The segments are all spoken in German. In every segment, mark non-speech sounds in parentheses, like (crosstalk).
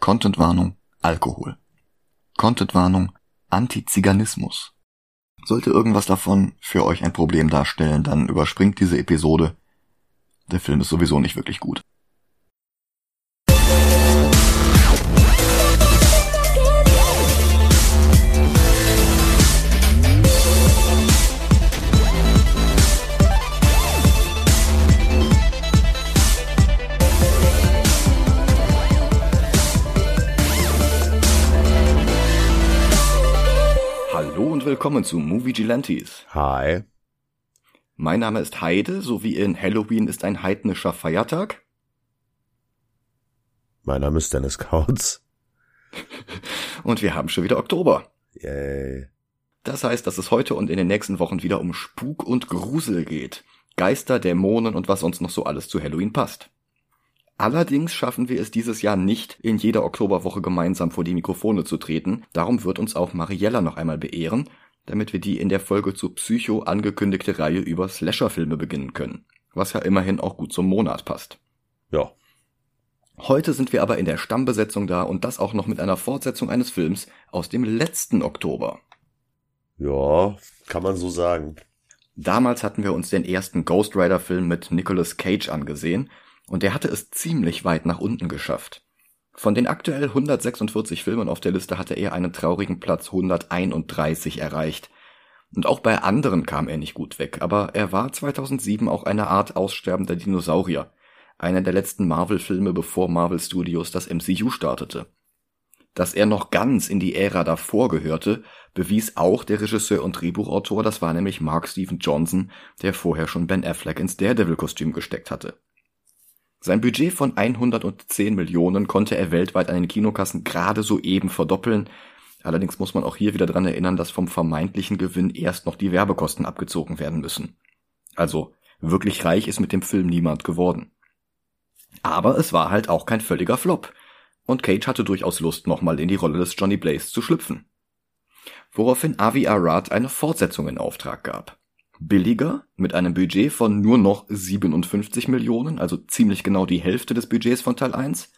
Contentwarnung Alkohol. Contentwarnung Antiziganismus. Sollte irgendwas davon für euch ein Problem darstellen, dann überspringt diese Episode. Der Film ist sowieso nicht wirklich gut. Willkommen zu Movie Gilantes. Hi. Mein Name ist Heide, so wie in Halloween ist ein heidnischer Feiertag. Mein Name ist Dennis Kautz. (laughs) Und wir haben schon wieder Oktober. Yay. Das heißt, dass es heute und in den nächsten Wochen wieder um Spuk und Grusel geht. Geister, Dämonen und was sonst noch so alles zu Halloween passt. Allerdings schaffen wir es dieses Jahr nicht, in jeder Oktoberwoche gemeinsam vor die Mikrofone zu treten. Darum wird uns auch Mariella noch einmal beehren, damit wir die in der Folge zu Psycho angekündigte Reihe über Slasher-Filme beginnen können. Was ja immerhin auch gut zum Monat passt. Ja. Heute sind wir aber in der Stammbesetzung da und das auch noch mit einer Fortsetzung eines Films aus dem letzten Oktober. Ja, kann man so sagen. Damals hatten wir uns den ersten Ghost Rider Film mit Nicolas Cage angesehen und der hatte es ziemlich weit nach unten geschafft. Von den aktuell 146 Filmen auf der Liste hatte er einen traurigen Platz 131 erreicht. Und auch bei anderen kam er nicht gut weg, aber er war 2007 auch eine Art aussterbender Dinosaurier. Einer der letzten Marvel-Filme, bevor Marvel Studios das MCU startete. Dass er noch ganz in die Ära davor gehörte, bewies auch der Regisseur und Drehbuchautor, das war nämlich Mark Steven Johnson, der vorher schon Ben Affleck ins Daredevil-Kostüm gesteckt hatte. Sein Budget von 110 Millionen konnte er weltweit an den Kinokassen gerade soeben verdoppeln. Allerdings muss man auch hier wieder dran erinnern, dass vom vermeintlichen Gewinn erst noch die Werbekosten abgezogen werden müssen. Also wirklich reich ist mit dem Film niemand geworden. Aber es war halt auch kein völliger Flop. Und Cage hatte durchaus Lust, nochmal in die Rolle des Johnny Blaze zu schlüpfen. Woraufhin Avi Arad eine Fortsetzung in Auftrag gab billiger mit einem Budget von nur noch 57 Millionen, also ziemlich genau die Hälfte des Budgets von Teil 1.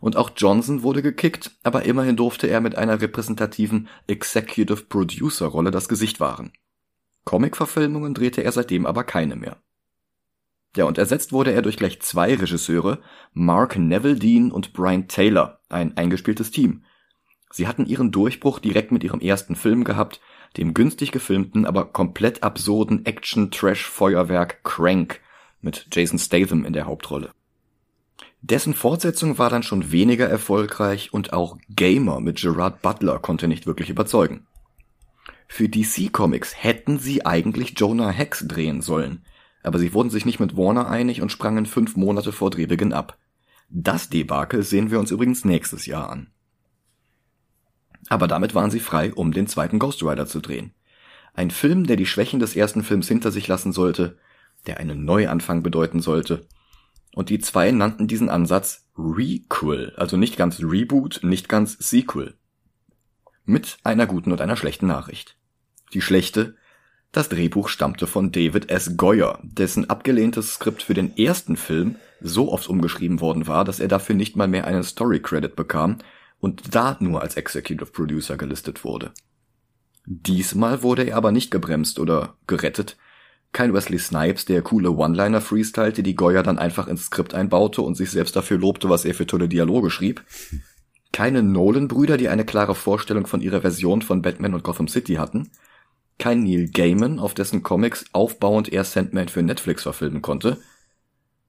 Und auch Johnson wurde gekickt, aber immerhin durfte er mit einer repräsentativen Executive Producer Rolle das Gesicht wahren. Comic-Verfilmungen drehte er seitdem aber keine mehr. Ja, und ersetzt wurde er durch gleich zwei Regisseure, Mark Neville Dean und Brian Taylor, ein eingespieltes Team. Sie hatten ihren Durchbruch direkt mit ihrem ersten Film gehabt, dem günstig gefilmten, aber komplett absurden Action-Trash-Feuerwerk Crank mit Jason Statham in der Hauptrolle. Dessen Fortsetzung war dann schon weniger erfolgreich und auch Gamer mit Gerard Butler konnte nicht wirklich überzeugen. Für DC Comics hätten sie eigentlich Jonah Hex drehen sollen, aber sie wurden sich nicht mit Warner einig und sprangen fünf Monate vor Drehbeginn ab. Das Debakel sehen wir uns übrigens nächstes Jahr an. Aber damit waren sie frei, um den zweiten Ghost Rider zu drehen. Ein Film, der die Schwächen des ersten Films hinter sich lassen sollte, der einen Neuanfang bedeuten sollte. Und die zwei nannten diesen Ansatz Requel, also nicht ganz Reboot, nicht ganz Sequel. Mit einer guten und einer schlechten Nachricht. Die schlechte, das Drehbuch stammte von David S. Goyer, dessen abgelehntes Skript für den ersten Film so oft umgeschrieben worden war, dass er dafür nicht mal mehr einen Story Credit bekam und da nur als Executive Producer gelistet wurde. Diesmal wurde er aber nicht gebremst oder gerettet. Kein Wesley Snipes, der coole One-Liner freestylte, die Goya dann einfach ins Skript einbaute und sich selbst dafür lobte, was er für tolle Dialoge schrieb. Keine Nolan-Brüder, die eine klare Vorstellung von ihrer Version von Batman und Gotham City hatten. Kein Neil Gaiman, auf dessen Comics aufbauend er Sandman für Netflix verfilmen konnte.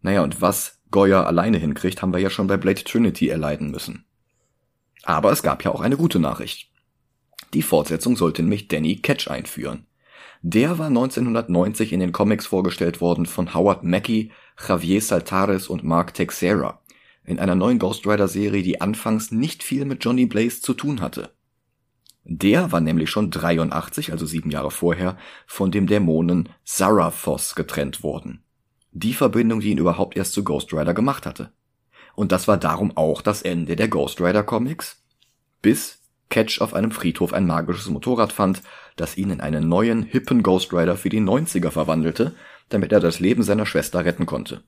Naja, und was Goya alleine hinkriegt, haben wir ja schon bei Blade Trinity erleiden müssen. Aber es gab ja auch eine gute Nachricht. Die Fortsetzung sollte nämlich Danny Ketch einführen. Der war 1990 in den Comics vorgestellt worden von Howard Mackie, Javier Saltares und Mark Texera in einer neuen Ghost Rider Serie, die anfangs nicht viel mit Johnny Blaze zu tun hatte. Der war nämlich schon 83, also sieben Jahre vorher, von dem Dämonen Zarathos getrennt worden. Die Verbindung, die ihn überhaupt erst zu Ghost Rider gemacht hatte. Und das war darum auch das Ende der Ghost Rider Comics, bis Catch auf einem Friedhof ein magisches Motorrad fand, das ihn in einen neuen, hippen Ghost Rider für die 90er verwandelte, damit er das Leben seiner Schwester retten konnte.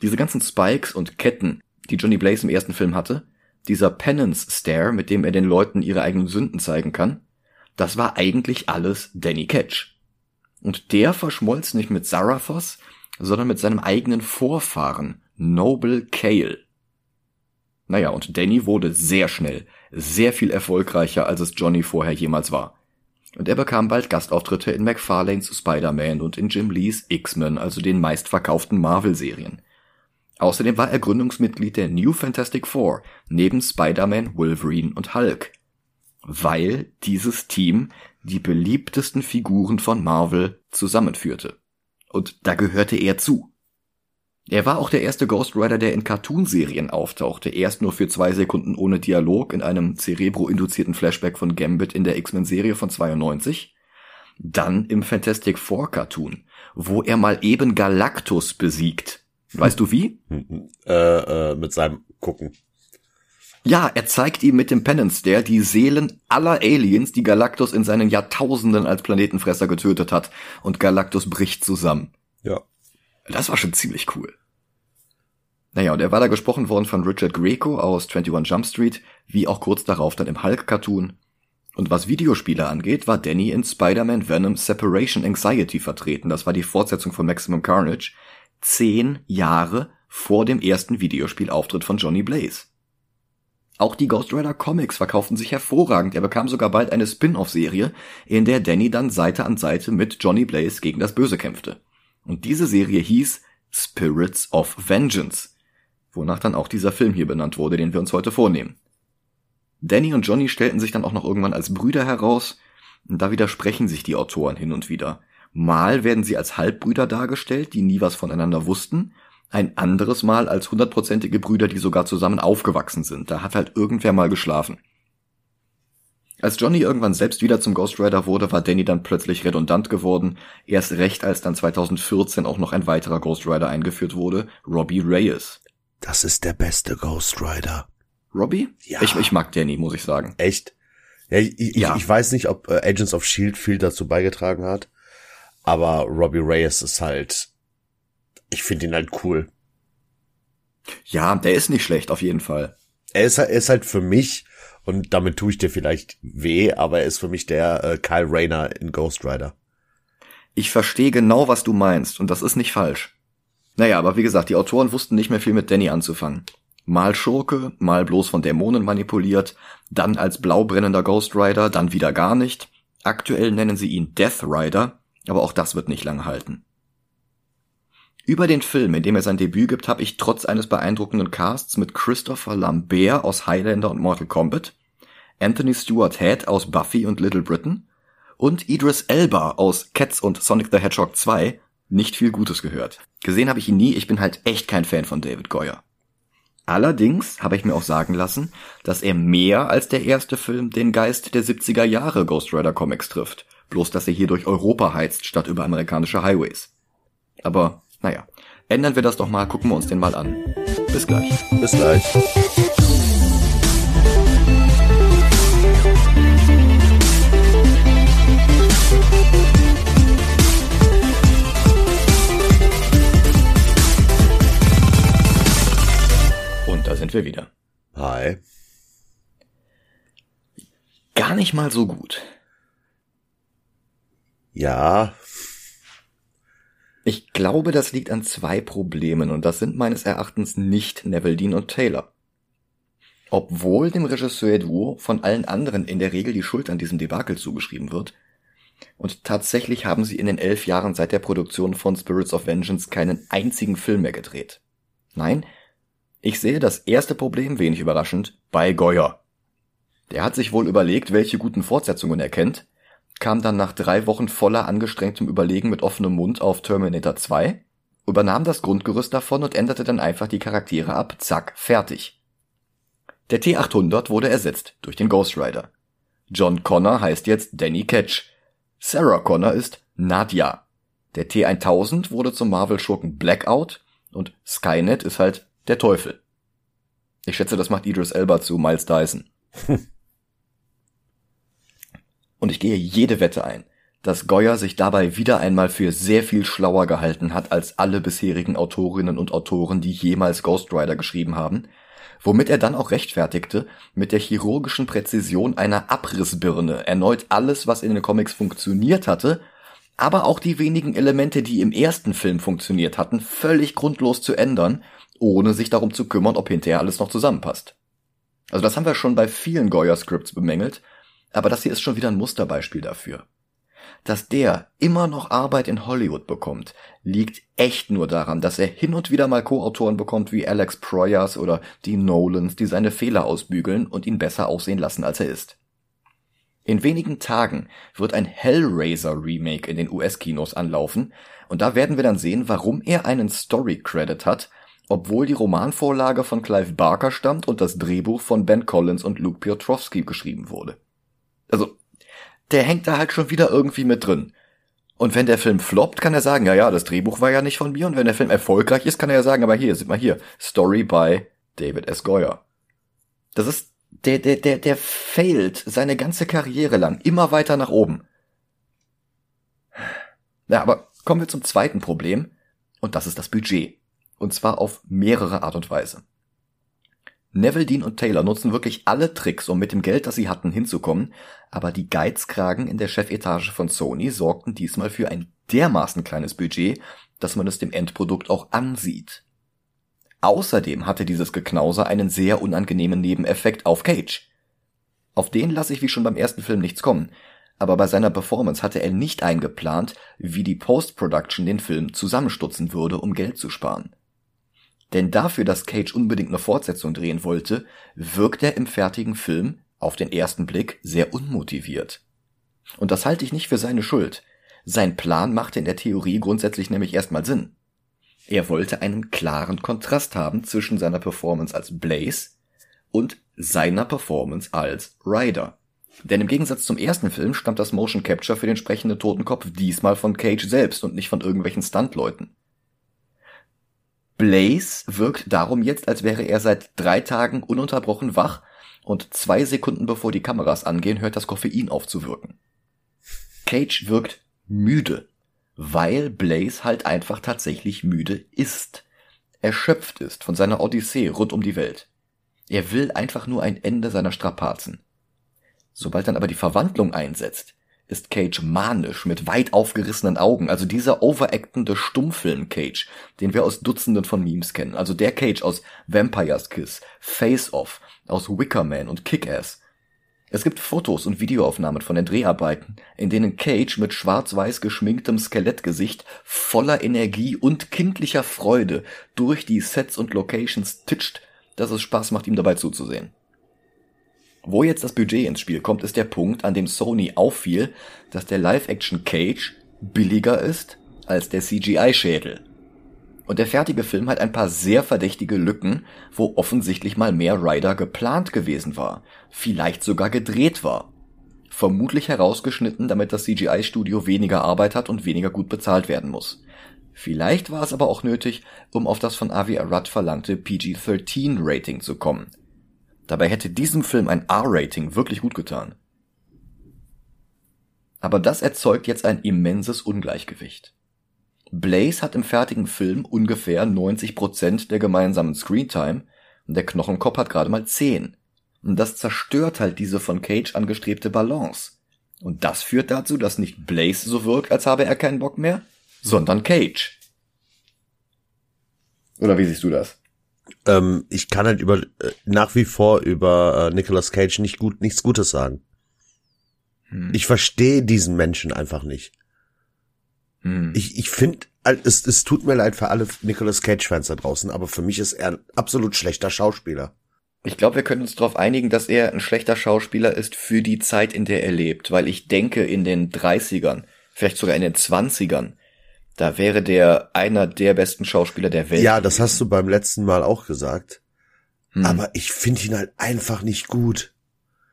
Diese ganzen Spikes und Ketten, die Johnny Blaze im ersten Film hatte, dieser Penance Stare, mit dem er den Leuten ihre eigenen Sünden zeigen kann, das war eigentlich alles Danny Ketch. Und der verschmolz nicht mit Zarathos, sondern mit seinem eigenen Vorfahren, Noble Kale. Naja, und Danny wurde sehr schnell, sehr viel erfolgreicher, als es Johnny vorher jemals war. Und er bekam bald Gastauftritte in McFarlanes Spider-Man und in Jim Lees X-Men, also den meistverkauften Marvel-Serien. Außerdem war er Gründungsmitglied der New Fantastic Four, neben Spider-Man, Wolverine und Hulk. Weil dieses Team die beliebtesten Figuren von Marvel zusammenführte. Und da gehörte er zu. Er war auch der erste Ghost Rider, der in Cartoonserien auftauchte, erst nur für zwei Sekunden ohne Dialog in einem Cerebro-induzierten Flashback von Gambit in der X-Men-Serie von 92, dann im Fantastic Four Cartoon, wo er mal eben Galactus besiegt. Weißt du wie? Äh, äh, mit seinem Gucken. Ja, er zeigt ihm mit dem Penance Stare die Seelen aller Aliens, die Galactus in seinen Jahrtausenden als Planetenfresser getötet hat, und Galactus bricht zusammen. Ja. Das war schon ziemlich cool. Naja, und er war da gesprochen worden von Richard Greco aus 21 Jump Street, wie auch kurz darauf dann im Hulk-Cartoon. Und was Videospiele angeht, war Danny in Spider-Man Venom Separation Anxiety vertreten. Das war die Fortsetzung von Maximum Carnage. Zehn Jahre vor dem ersten Videospielauftritt von Johnny Blaze. Auch die Ghost Rider Comics verkauften sich hervorragend. Er bekam sogar bald eine Spin-off-Serie, in der Danny dann Seite an Seite mit Johnny Blaze gegen das Böse kämpfte. Und diese Serie hieß Spirits of Vengeance, wonach dann auch dieser Film hier benannt wurde, den wir uns heute vornehmen. Danny und Johnny stellten sich dann auch noch irgendwann als Brüder heraus, und da widersprechen sich die Autoren hin und wieder. Mal werden sie als Halbbrüder dargestellt, die nie was voneinander wussten, ein anderes Mal als hundertprozentige Brüder, die sogar zusammen aufgewachsen sind. Da hat halt irgendwer mal geschlafen. Als Johnny irgendwann selbst wieder zum Ghost Rider wurde, war Danny dann plötzlich redundant geworden. Erst recht, als dann 2014 auch noch ein weiterer Ghost Rider eingeführt wurde, Robbie Reyes. Das ist der beste Ghost Rider. Robbie? Ja. Ich, ich mag Danny, muss ich sagen. Echt? Ja, ich, ich, Ja. ich weiß nicht, ob äh, Agents of Shield viel dazu beigetragen hat, aber Robbie Reyes ist halt, ich finde ihn halt cool. Ja, der ist nicht schlecht, auf jeden Fall. Er ist, er ist halt für mich, und damit tue ich dir vielleicht weh, aber er ist für mich der äh, Kyle Rayner in Ghost Rider. Ich verstehe genau, was du meinst, und das ist nicht falsch. Naja, aber wie gesagt, die Autoren wussten nicht mehr viel mit Danny anzufangen. Mal Schurke, mal bloß von Dämonen manipuliert, dann als blaubrennender Ghost Rider, dann wieder gar nicht. Aktuell nennen sie ihn Death Rider, aber auch das wird nicht lange halten. Über den Film, in dem er sein Debüt gibt, habe ich trotz eines beeindruckenden Casts mit Christopher Lambert aus Highlander und Mortal Kombat, Anthony Stewart Head aus Buffy und Little Britain und Idris Elba aus Cats und Sonic the Hedgehog 2 nicht viel Gutes gehört. Gesehen habe ich ihn nie, ich bin halt echt kein Fan von David Goyer. Allerdings habe ich mir auch sagen lassen, dass er mehr als der erste Film den Geist der 70er Jahre Ghost Rider Comics trifft, bloß dass er hier durch Europa heizt statt über amerikanische Highways. Aber naja, ändern wir das doch mal, gucken wir uns den mal an. Bis gleich. Bis gleich. Sind wir wieder. Hi. Gar nicht mal so gut. Ja, Ich glaube, das liegt an zwei Problemen und das sind meines Erachtens nicht Neville Dean und Taylor. Obwohl dem Regisseur Duo von allen anderen in der Regel die Schuld an diesem Debakel zugeschrieben wird. Und tatsächlich haben sie in den elf Jahren seit der Produktion von Spirits of Vengeance keinen einzigen Film mehr gedreht. Nein, ich sehe das erste Problem, wenig überraschend, bei Goyer. Der hat sich wohl überlegt, welche guten Fortsetzungen er kennt, kam dann nach drei Wochen voller angestrengtem Überlegen mit offenem Mund auf Terminator 2, übernahm das Grundgerüst davon und änderte dann einfach die Charaktere ab, zack, fertig. Der T800 wurde ersetzt durch den Ghost Rider. John Connor heißt jetzt Danny Ketch. Sarah Connor ist Nadia. Der T1000 wurde zum Marvel-Schurken Blackout und Skynet ist halt der Teufel. Ich schätze, das macht Idris Elba zu Miles Dyson. (laughs) Und ich gehe jede Wette ein, dass Goyer sich dabei wieder einmal für sehr viel schlauer gehalten hat als alle bisherigen Autorinnen und Autoren, die jemals Ghost Rider geschrieben haben, womit er dann auch rechtfertigte, mit der chirurgischen Präzision einer Abrissbirne erneut alles, was in den Comics funktioniert hatte, aber auch die wenigen Elemente, die im ersten Film funktioniert hatten, völlig grundlos zu ändern, ohne sich darum zu kümmern, ob hinterher alles noch zusammenpasst. Also das haben wir schon bei vielen Goya-Scripts bemängelt, aber das hier ist schon wieder ein Musterbeispiel dafür. Dass der immer noch Arbeit in Hollywood bekommt, liegt echt nur daran, dass er hin und wieder mal Co-Autoren bekommt wie Alex Proyas oder die Nolans, die seine Fehler ausbügeln und ihn besser aussehen lassen, als er ist. In wenigen Tagen wird ein Hellraiser Remake in den US-Kinos anlaufen und da werden wir dann sehen, warum er einen Story-Credit hat, obwohl die Romanvorlage von Clive Barker stammt und das Drehbuch von Ben Collins und Luke Piotrowski geschrieben wurde. Also, der hängt da halt schon wieder irgendwie mit drin. Und wenn der Film floppt, kann er sagen, ja, ja, das Drehbuch war ja nicht von mir. Und wenn der Film erfolgreich ist, kann er ja sagen, aber hier, sieht mal hier, Story by David S. Goyer. Das ist, der, der, der, der failt seine ganze Karriere lang immer weiter nach oben. Ja, aber kommen wir zum zweiten Problem. Und das ist das Budget. Und zwar auf mehrere Art und Weise. Neville, Dean und Taylor nutzen wirklich alle Tricks, um mit dem Geld, das sie hatten, hinzukommen, aber die Geizkragen in der Chefetage von Sony sorgten diesmal für ein dermaßen kleines Budget, dass man es dem Endprodukt auch ansieht. Außerdem hatte dieses Geknauser einen sehr unangenehmen Nebeneffekt auf Cage. Auf den lasse ich wie schon beim ersten Film nichts kommen, aber bei seiner Performance hatte er nicht eingeplant, wie die Post-Production den Film zusammenstutzen würde, um Geld zu sparen. Denn dafür, dass Cage unbedingt eine Fortsetzung drehen wollte, wirkt er im fertigen Film auf den ersten Blick sehr unmotiviert. Und das halte ich nicht für seine Schuld. Sein Plan machte in der Theorie grundsätzlich nämlich erstmal Sinn. Er wollte einen klaren Kontrast haben zwischen seiner Performance als Blaze und seiner Performance als Ryder. Denn im Gegensatz zum ersten Film stammt das Motion Capture für den sprechenden Totenkopf diesmal von Cage selbst und nicht von irgendwelchen Stuntleuten. Blaze wirkt darum jetzt, als wäre er seit drei Tagen ununterbrochen wach und zwei Sekunden bevor die Kameras angehen, hört das Koffein auf zu wirken. Cage wirkt müde, weil Blaze halt einfach tatsächlich müde ist. Erschöpft ist von seiner Odyssee rund um die Welt. Er will einfach nur ein Ende seiner Strapazen. Sobald dann aber die Verwandlung einsetzt, ist Cage manisch mit weit aufgerissenen Augen, also dieser overactende Stummfilm-Cage, den wir aus Dutzenden von Memes kennen, also der Cage aus Vampire's Kiss, Face Off, aus Wicker Man und Kick-Ass. Es gibt Fotos und Videoaufnahmen von den Dreharbeiten, in denen Cage mit schwarz-weiß geschminktem Skelettgesicht voller Energie und kindlicher Freude durch die Sets und Locations titscht, dass es Spaß macht, ihm dabei zuzusehen. Wo jetzt das Budget ins Spiel kommt, ist der Punkt, an dem Sony auffiel, dass der Live-Action Cage billiger ist als der CGI-Schädel. Und der fertige Film hat ein paar sehr verdächtige Lücken, wo offensichtlich mal mehr Rider geplant gewesen war, vielleicht sogar gedreht war. Vermutlich herausgeschnitten, damit das CGI-Studio weniger Arbeit hat und weniger gut bezahlt werden muss. Vielleicht war es aber auch nötig, um auf das von Avi Arad verlangte PG-13-Rating zu kommen, Dabei hätte diesem Film ein R-Rating wirklich gut getan. Aber das erzeugt jetzt ein immenses Ungleichgewicht. Blaze hat im fertigen Film ungefähr 90% der gemeinsamen Screentime und der Knochenkopf hat gerade mal 10. Und das zerstört halt diese von Cage angestrebte Balance. Und das führt dazu, dass nicht Blaze so wirkt, als habe er keinen Bock mehr, sondern Cage. Oder wie siehst du das? Ähm, ich kann halt über äh, nach wie vor über äh, Nicolas Cage nicht gut nichts Gutes sagen. Hm. Ich verstehe diesen Menschen einfach nicht. Hm. Ich ich finde es, es tut mir leid für alle Nicolas Cage Fans da draußen, aber für mich ist er ein absolut schlechter Schauspieler. Ich glaube, wir können uns darauf einigen, dass er ein schlechter Schauspieler ist für die Zeit, in der er lebt, weil ich denke, in den 30ern, vielleicht sogar in den 20ern, da wäre der einer der besten Schauspieler der Welt. Ja, das hast du beim letzten Mal auch gesagt. Hm. Aber ich finde ihn halt einfach nicht gut.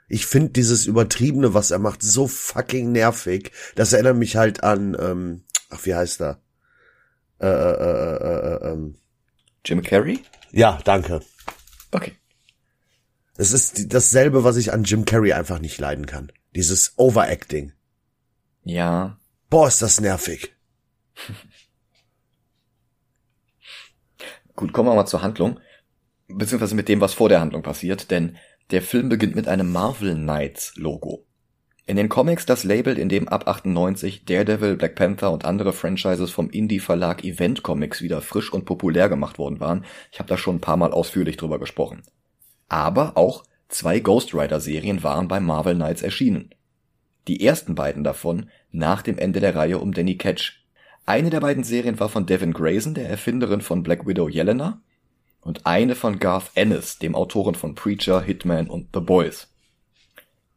Ich finde dieses Übertriebene, was er macht, so fucking nervig. Das erinnert mich halt an, ähm, ach, wie heißt er? Äh, äh, äh, äh, äh, ähm. Jim Carrey? Ja, danke. Okay. Es ist dasselbe, was ich an Jim Carrey einfach nicht leiden kann. Dieses Overacting. Ja. Boah, ist das nervig. Gut, kommen wir mal zur Handlung. beziehungsweise mit dem, was vor der Handlung passiert, denn der Film beginnt mit einem Marvel Knights Logo. In den Comics das Label, in dem ab 98 Daredevil, Black Panther und andere Franchises vom Indie-Verlag Event Comics wieder frisch und populär gemacht worden waren. Ich habe da schon ein paar Mal ausführlich drüber gesprochen. Aber auch zwei Ghost Rider-Serien waren bei Marvel Knights erschienen. Die ersten beiden davon nach dem Ende der Reihe um Danny Ketch. Eine der beiden Serien war von Devin Grayson, der Erfinderin von Black Widow Yelena, und eine von Garth Ennis, dem Autoren von Preacher, Hitman und The Boys.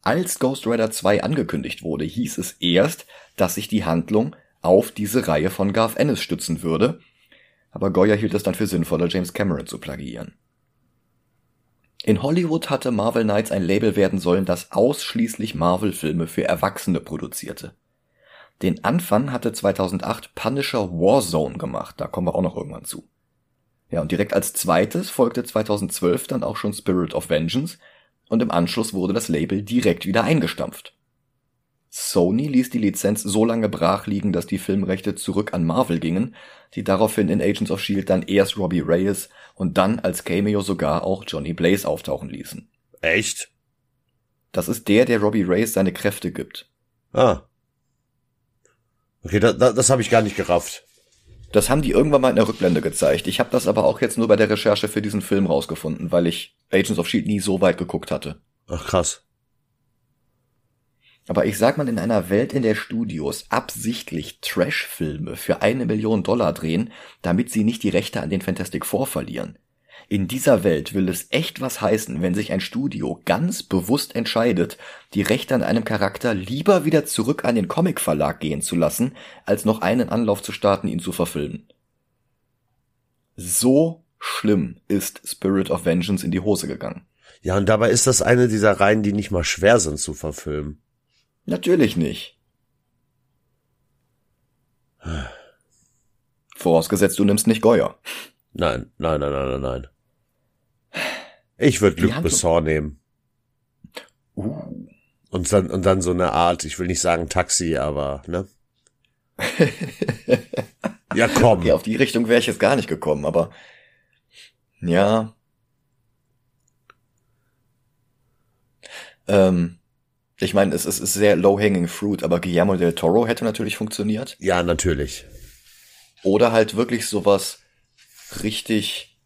Als Ghost Rider 2 angekündigt wurde, hieß es erst, dass sich die Handlung auf diese Reihe von Garth Ennis stützen würde, aber Goya hielt es dann für sinnvoller, James Cameron zu plagiieren. In Hollywood hatte Marvel Knights ein Label werden sollen, das ausschließlich Marvel-Filme für Erwachsene produzierte. Den Anfang hatte 2008 Punisher Warzone gemacht, da kommen wir auch noch irgendwann zu. Ja, und direkt als zweites folgte 2012 dann auch schon Spirit of Vengeance, und im Anschluss wurde das Label direkt wieder eingestampft. Sony ließ die Lizenz so lange brach liegen, dass die Filmrechte zurück an Marvel gingen, die daraufhin in Agents of Shield dann erst Robbie Reyes und dann als Cameo sogar auch Johnny Blaze auftauchen ließen. Echt? Das ist der, der Robbie Reyes seine Kräfte gibt. Ah. Okay, da, da, das habe ich gar nicht gerafft. Das haben die irgendwann mal in der Rückblende gezeigt. Ich habe das aber auch jetzt nur bei der Recherche für diesen Film rausgefunden, weil ich Agents of Shield nie so weit geguckt hatte. Ach krass. Aber ich sag mal, in einer Welt, in der Studios absichtlich Trash-Filme für eine Million Dollar drehen, damit sie nicht die Rechte an den Fantastic Four verlieren, in dieser Welt will es echt was heißen, wenn sich ein Studio ganz bewusst entscheidet, die Rechte an einem Charakter lieber wieder zurück an den Comic-Verlag gehen zu lassen, als noch einen Anlauf zu starten, ihn zu verfilmen. So schlimm ist Spirit of Vengeance in die Hose gegangen. Ja, und dabei ist das eine dieser Reihen, die nicht mal schwer sind zu verfilmen. Natürlich nicht. Vorausgesetzt, du nimmst nicht Goya. Nein, nein, nein, nein, nein, nein. Ich würde Luc Besson nehmen. Uh. Und dann, und dann so eine Art, ich will nicht sagen Taxi, aber, ne? (laughs) ja, komm. Okay, auf die Richtung wäre ich jetzt gar nicht gekommen, aber ja. Ähm, ich meine, es, es ist sehr low-hanging fruit, aber Guillermo del Toro hätte natürlich funktioniert. Ja, natürlich. Oder halt wirklich sowas richtig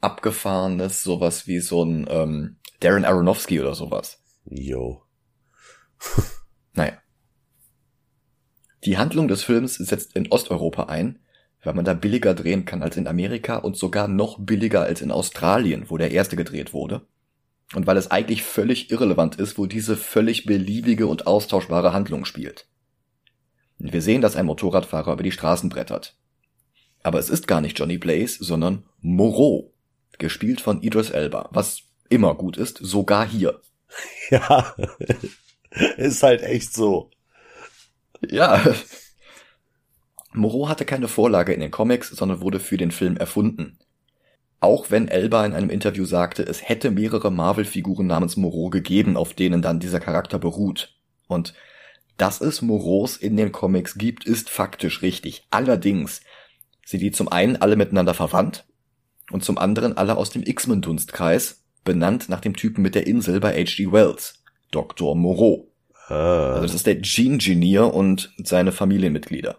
abgefahrenes, sowas wie so ein ähm, Darren Aronofsky oder sowas. Jo. (laughs) naja. Die Handlung des Films setzt in Osteuropa ein, weil man da billiger drehen kann als in Amerika und sogar noch billiger als in Australien, wo der erste gedreht wurde. Und weil es eigentlich völlig irrelevant ist, wo diese völlig beliebige und austauschbare Handlung spielt. wir sehen, dass ein Motorradfahrer über die Straßen brettert. Aber es ist gar nicht Johnny Blaze, sondern Moreau, gespielt von Idris Elba, was immer gut ist, sogar hier. (laughs) Ja, ist halt echt so. Ja. Moreau hatte keine Vorlage in den Comics, sondern wurde für den Film erfunden. Auch wenn Elba in einem Interview sagte, es hätte mehrere Marvel-Figuren namens Moreau gegeben, auf denen dann dieser Charakter beruht. Und dass es Moreaus in den Comics gibt, ist faktisch richtig. Allerdings sind die zum einen alle miteinander verwandt, und zum anderen alle aus dem X-Men-Dunstkreis, benannt nach dem Typen mit der Insel bei H.G. Wells, Dr. Moreau. Ah. Also das ist der Gene Engineer und seine Familienmitglieder.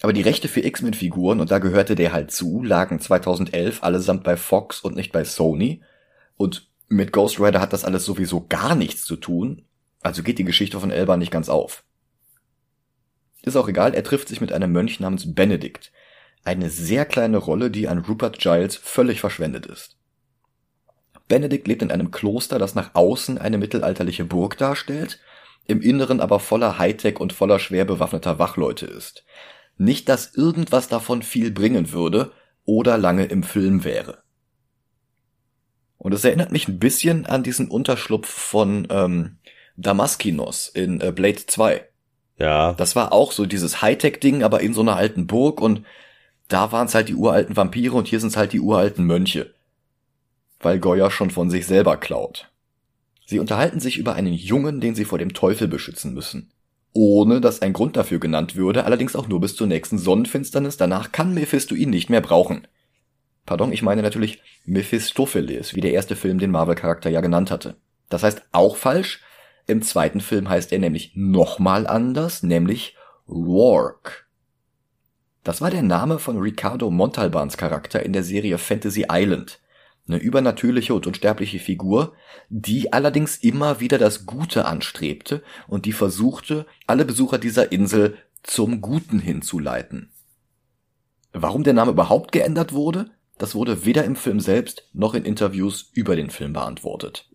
Aber die Rechte für X-Men-Figuren, und da gehörte der halt zu, lagen 2011 allesamt bei Fox und nicht bei Sony. Und mit Ghost Rider hat das alles sowieso gar nichts zu tun, also geht die Geschichte von Elba nicht ganz auf. Ist auch egal, er trifft sich mit einem Mönch namens Benedikt, eine sehr kleine Rolle, die an Rupert Giles völlig verschwendet ist. Benedict lebt in einem Kloster, das nach außen eine mittelalterliche Burg darstellt, im Inneren aber voller Hightech und voller schwer bewaffneter Wachleute ist. Nicht, dass irgendwas davon viel bringen würde oder lange im Film wäre. Und es erinnert mich ein bisschen an diesen Unterschlupf von ähm, Damaskinos in äh, Blade 2. Ja. Das war auch so dieses Hightech-Ding, aber in so einer alten Burg und da waren es halt die uralten Vampire und hier sind es halt die uralten Mönche. Weil Goya schon von sich selber klaut. Sie unterhalten sich über einen Jungen, den sie vor dem Teufel beschützen müssen. Ohne dass ein Grund dafür genannt würde, allerdings auch nur bis zur nächsten Sonnenfinsternis, danach kann Mephisto ihn nicht mehr brauchen. Pardon, ich meine natürlich Mephistopheles, wie der erste Film den Marvel-Charakter ja genannt hatte. Das heißt auch falsch. Im zweiten Film heißt er nämlich nochmal anders, nämlich Rourke. Das war der Name von Ricardo Montalbans Charakter in der Serie Fantasy Island. Eine übernatürliche und unsterbliche Figur, die allerdings immer wieder das Gute anstrebte und die versuchte, alle Besucher dieser Insel zum Guten hinzuleiten. Warum der Name überhaupt geändert wurde, das wurde weder im Film selbst noch in Interviews über den Film beantwortet.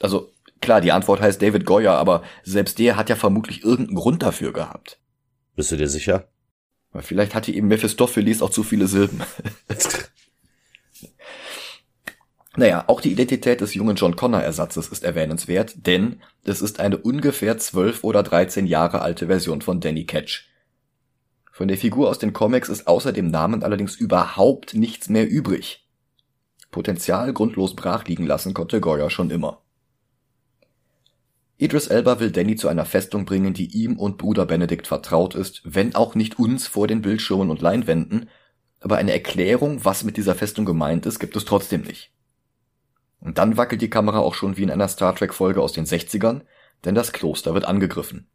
Also klar, die Antwort heißt David Goyer, aber selbst der hat ja vermutlich irgendeinen Grund dafür gehabt. Bist du dir sicher? Vielleicht hatte ihm Mephistopheles auch zu viele Silben. (laughs) naja, auch die Identität des jungen John Connor Ersatzes ist erwähnenswert, denn es ist eine ungefähr zwölf oder dreizehn Jahre alte Version von Danny Ketch. Von der Figur aus den Comics ist außer dem Namen allerdings überhaupt nichts mehr übrig. Potenzial grundlos brach liegen lassen konnte Goya schon immer. Idris Elba will Danny zu einer Festung bringen, die ihm und Bruder Benedikt vertraut ist, wenn auch nicht uns vor den Bildschirmen und Leinwänden, aber eine Erklärung, was mit dieser Festung gemeint ist, gibt es trotzdem nicht. Und dann wackelt die Kamera auch schon wie in einer Star Trek Folge aus den 60ern, denn das Kloster wird angegriffen.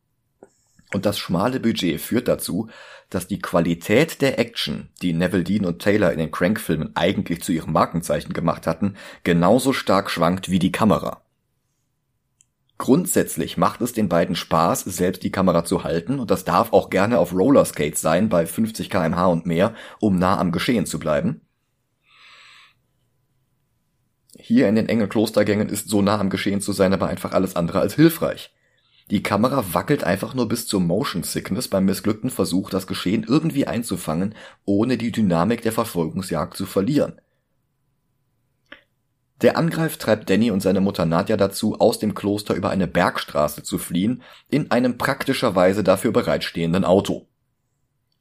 Und das schmale Budget führt dazu, dass die Qualität der Action, die Neville Dean und Taylor in den Crank-Filmen eigentlich zu ihrem Markenzeichen gemacht hatten, genauso stark schwankt wie die Kamera. Grundsätzlich macht es den beiden Spaß, selbst die Kamera zu halten, und das darf auch gerne auf Rollerskates sein, bei 50 kmh und mehr, um nah am Geschehen zu bleiben. Hier in den engen Klostergängen ist so nah am Geschehen zu sein aber einfach alles andere als hilfreich. Die Kamera wackelt einfach nur bis zur Motion Sickness beim missglückten Versuch, das Geschehen irgendwie einzufangen, ohne die Dynamik der Verfolgungsjagd zu verlieren. Der Angreif treibt Danny und seine Mutter Nadja dazu, aus dem Kloster über eine Bergstraße zu fliehen, in einem praktischerweise dafür bereitstehenden Auto.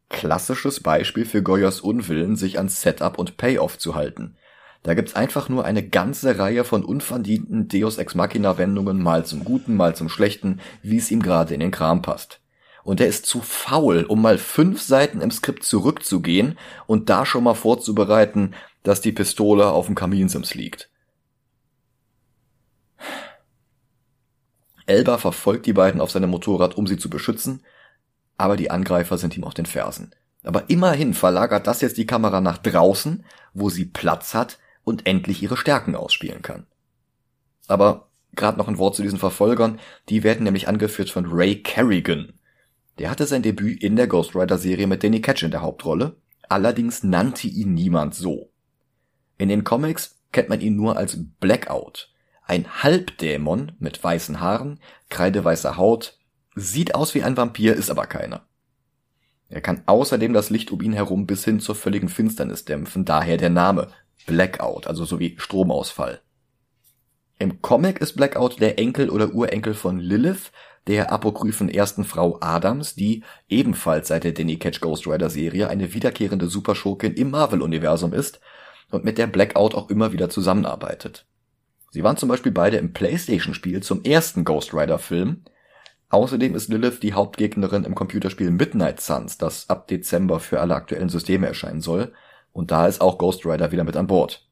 Klassisches Beispiel für Goyers Unwillen, sich an Setup und Payoff zu halten. Da gibt's einfach nur eine ganze Reihe von unverdienten Deus Ex Machina Wendungen, mal zum Guten, mal zum Schlechten, wie es ihm gerade in den Kram passt. Und er ist zu faul, um mal fünf Seiten im Skript zurückzugehen und da schon mal vorzubereiten, dass die Pistole auf dem Kaminsims liegt. Elba verfolgt die beiden auf seinem Motorrad, um sie zu beschützen, aber die Angreifer sind ihm auf den Fersen. Aber immerhin verlagert das jetzt die Kamera nach draußen, wo sie Platz hat, und endlich ihre Stärken ausspielen kann. Aber gerade noch ein Wort zu diesen Verfolgern, die werden nämlich angeführt von Ray Kerrigan. Der hatte sein Debüt in der Ghost Rider Serie mit Danny Ketch in der Hauptrolle, allerdings nannte ihn niemand so. In den Comics kennt man ihn nur als Blackout, ein Halbdämon mit weißen Haaren, kreideweißer Haut, sieht aus wie ein Vampir, ist aber keiner. Er kann außerdem das Licht um ihn herum bis hin zur völligen Finsternis dämpfen, daher der Name Blackout, also sowie Stromausfall. Im Comic ist Blackout der Enkel oder Urenkel von Lilith, der apokryphen ersten Frau Adams, die ebenfalls seit der Danny Catch Ghost Rider Serie eine wiederkehrende Superschurkin im Marvel-Universum ist und mit der Blackout auch immer wieder zusammenarbeitet. Sie waren zum Beispiel beide im PlayStation-Spiel zum ersten Ghost Rider-Film. Außerdem ist Lilith die Hauptgegnerin im Computerspiel Midnight Suns, das ab Dezember für alle aktuellen Systeme erscheinen soll, und da ist auch Ghost Rider wieder mit an Bord.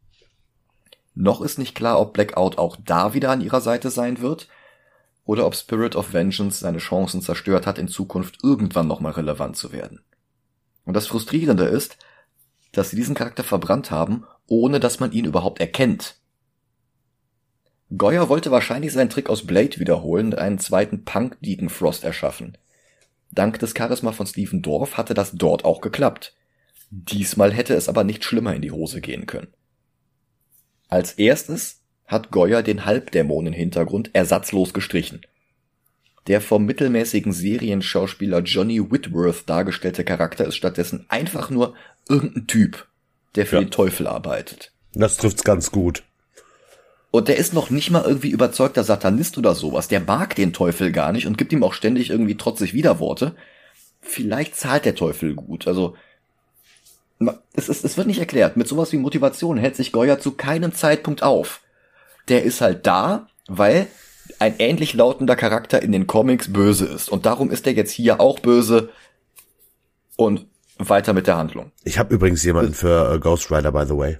Noch ist nicht klar, ob Blackout auch da wieder an ihrer Seite sein wird, oder ob Spirit of Vengeance seine Chancen zerstört hat, in Zukunft irgendwann nochmal relevant zu werden. Und das Frustrierende ist, dass sie diesen Charakter verbrannt haben, ohne dass man ihn überhaupt erkennt. Goyer wollte wahrscheinlich seinen Trick aus Blade wiederholen und einen zweiten Punk-Deacon Frost erschaffen. Dank des Charisma von Stephen Dorff hatte das dort auch geklappt. Diesmal hätte es aber nicht schlimmer in die Hose gehen können. Als erstes hat Goyer den Halbdämonen-Hintergrund ersatzlos gestrichen. Der vom mittelmäßigen Serienschauspieler Johnny Whitworth dargestellte Charakter ist stattdessen einfach nur irgendein Typ, der für ja. den Teufel arbeitet. Das trifft's ganz gut. Und der ist noch nicht mal irgendwie überzeugter Satanist oder sowas. Der mag den Teufel gar nicht und gibt ihm auch ständig irgendwie trotzig Widerworte. Vielleicht zahlt der Teufel gut. Also es, ist, es wird nicht erklärt. Mit sowas wie Motivation hält sich Goya zu keinem Zeitpunkt auf. Der ist halt da, weil ein ähnlich lautender Charakter in den Comics böse ist. Und darum ist er jetzt hier auch böse. Und weiter mit der Handlung. Ich habe übrigens jemanden für uh, Ghost Rider, by the way.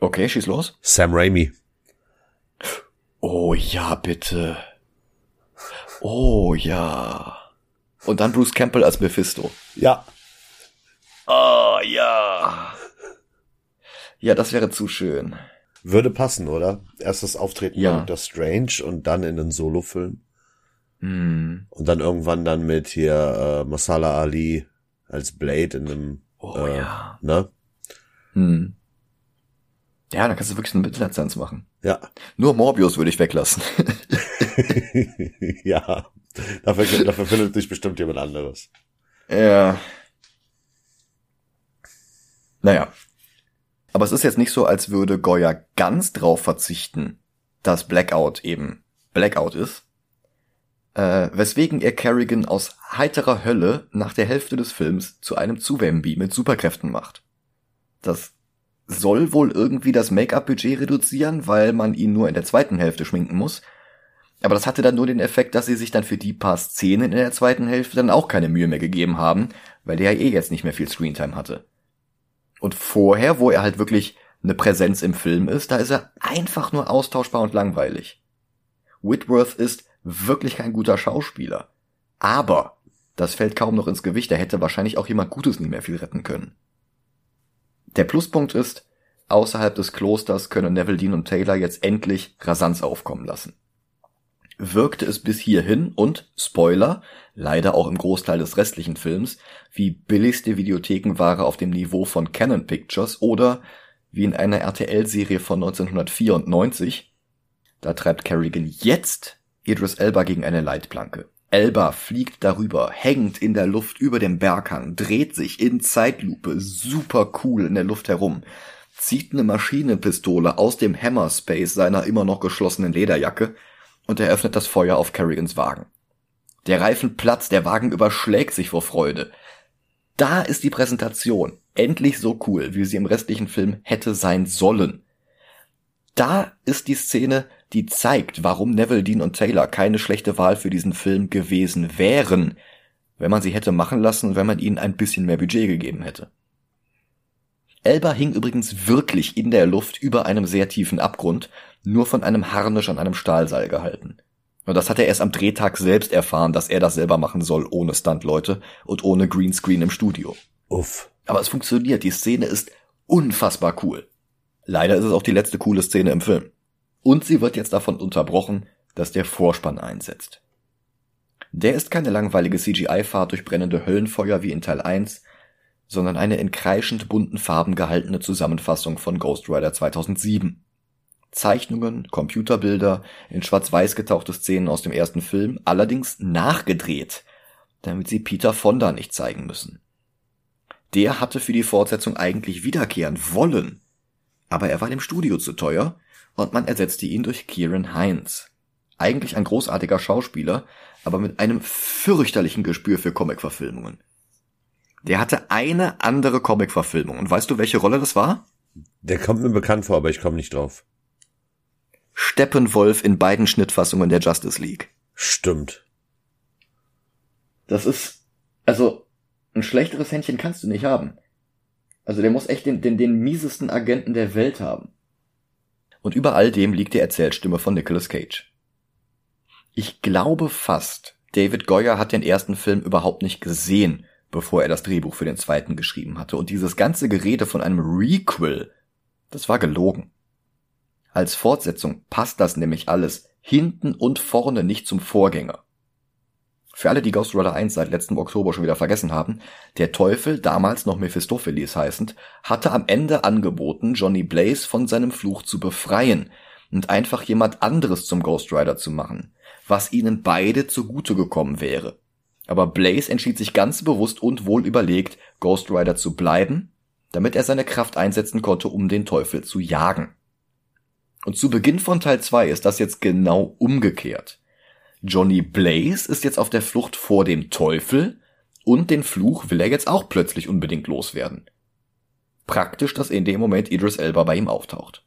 Okay, schieß los. Sam Raimi. Oh ja, bitte. Oh ja. Und dann Bruce Campbell als Mephisto. Ja. Oh ja. Ja, das wäre zu schön. Würde passen, oder? Erstes Auftreten Ja. bei Doctor Strange und dann in den Solo-Film. Hm. Und dann irgendwann dann mit hier äh, Masala Ali als Blade in einem, Oh äh, ja. ne? Hm. Ja, dann kannst du wirklich eine Mitleidstanz machen. Ja. Nur Morbius würde ich weglassen. (laughs) ja. Dafür, dafür findet sich bestimmt jemand anderes. Ja. Naja. Aber es ist jetzt nicht so, als würde Goya ganz drauf verzichten, dass Blackout eben Blackout ist. Äh, weswegen er Kerrigan aus heiterer Hölle nach der Hälfte des Films zu einem Zuwambi mit Superkräften macht. Das soll wohl irgendwie das Make-up-Budget reduzieren, weil man ihn nur in der zweiten Hälfte schminken muss. Aber das hatte dann nur den Effekt, dass sie sich dann für die paar Szenen in der zweiten Hälfte dann auch keine Mühe mehr gegeben haben, weil der ja eh jetzt nicht mehr viel Screentime hatte. Und vorher, wo er halt wirklich eine Präsenz im Film ist, da ist er einfach nur austauschbar und langweilig. Whitworth ist wirklich kein guter Schauspieler. Aber das fällt kaum noch ins Gewicht, da hätte wahrscheinlich auch jemand Gutes nicht mehr viel retten können. Der Pluspunkt ist, außerhalb des Klosters können Neville Dean und Taylor jetzt endlich Rasanz aufkommen lassen. Wirkte es bis hierhin und, Spoiler, leider auch im Großteil des restlichen Films, wie billigste Videothekenware auf dem Niveau von Canon Pictures oder wie in einer RTL-Serie von 1994, da treibt Kerrigan jetzt Idris Elba gegen eine Leitplanke. Elba fliegt darüber, hängt in der Luft über dem Berghang, dreht sich in Zeitlupe super cool in der Luft herum, zieht eine Maschinenpistole aus dem Hammerspace seiner immer noch geschlossenen Lederjacke und eröffnet das Feuer auf Kerrigans Wagen. Der Reifen platzt, der Wagen überschlägt sich vor Freude. Da ist die Präsentation endlich so cool, wie sie im restlichen Film hätte sein sollen. Da ist die Szene, die zeigt, warum Neville, Dean und Taylor keine schlechte Wahl für diesen Film gewesen wären, wenn man sie hätte machen lassen, wenn man ihnen ein bisschen mehr Budget gegeben hätte. Elba hing übrigens wirklich in der Luft über einem sehr tiefen Abgrund, nur von einem Harnisch an einem Stahlseil gehalten. Und das hat er erst am Drehtag selbst erfahren, dass er das selber machen soll, ohne Stuntleute und ohne Greenscreen im Studio. Uff. Aber es funktioniert, die Szene ist unfassbar cool. Leider ist es auch die letzte coole Szene im Film. Und sie wird jetzt davon unterbrochen, dass der Vorspann einsetzt. Der ist keine langweilige CGI-Fahrt durch brennende Höllenfeuer wie in Teil 1, sondern eine in kreischend bunten Farben gehaltene Zusammenfassung von Ghost Rider 2007. Zeichnungen, Computerbilder, in schwarz-weiß getauchte Szenen aus dem ersten Film, allerdings nachgedreht, damit sie Peter Fonda nicht zeigen müssen. Der hatte für die Fortsetzung eigentlich wiederkehren wollen, aber er war dem Studio zu teuer und man ersetzte ihn durch Kieran Hines. Eigentlich ein großartiger Schauspieler, aber mit einem fürchterlichen Gespür für Comic-Verfilmungen. Der hatte eine andere Comic-Verfilmung und weißt du, welche Rolle das war? Der kommt mir bekannt vor, aber ich komme nicht drauf. Steppenwolf in beiden Schnittfassungen der Justice League. Stimmt. Das ist, also, ein schlechteres Händchen kannst du nicht haben. Also der muss echt den, den, den miesesten Agenten der Welt haben. Und über all dem liegt die Erzählstimme von Nicolas Cage. Ich glaube fast, David Goyer hat den ersten Film überhaupt nicht gesehen, bevor er das Drehbuch für den zweiten geschrieben hatte. Und dieses ganze Gerede von einem Requel, das war gelogen. Als Fortsetzung passt das nämlich alles hinten und vorne nicht zum Vorgänger. Für alle, die Ghost Rider 1 seit letztem Oktober schon wieder vergessen haben, der Teufel, damals noch Mephistopheles heißend, hatte am Ende angeboten, Johnny Blaze von seinem Fluch zu befreien und einfach jemand anderes zum Ghost Rider zu machen, was ihnen beide zugute gekommen wäre. Aber Blaze entschied sich ganz bewusst und wohl überlegt, Ghost Rider zu bleiben, damit er seine Kraft einsetzen konnte, um den Teufel zu jagen. Und zu Beginn von Teil 2 ist das jetzt genau umgekehrt. Johnny Blaze ist jetzt auf der Flucht vor dem Teufel und den Fluch will er jetzt auch plötzlich unbedingt loswerden. Praktisch, dass in dem Moment Idris Elba bei ihm auftaucht.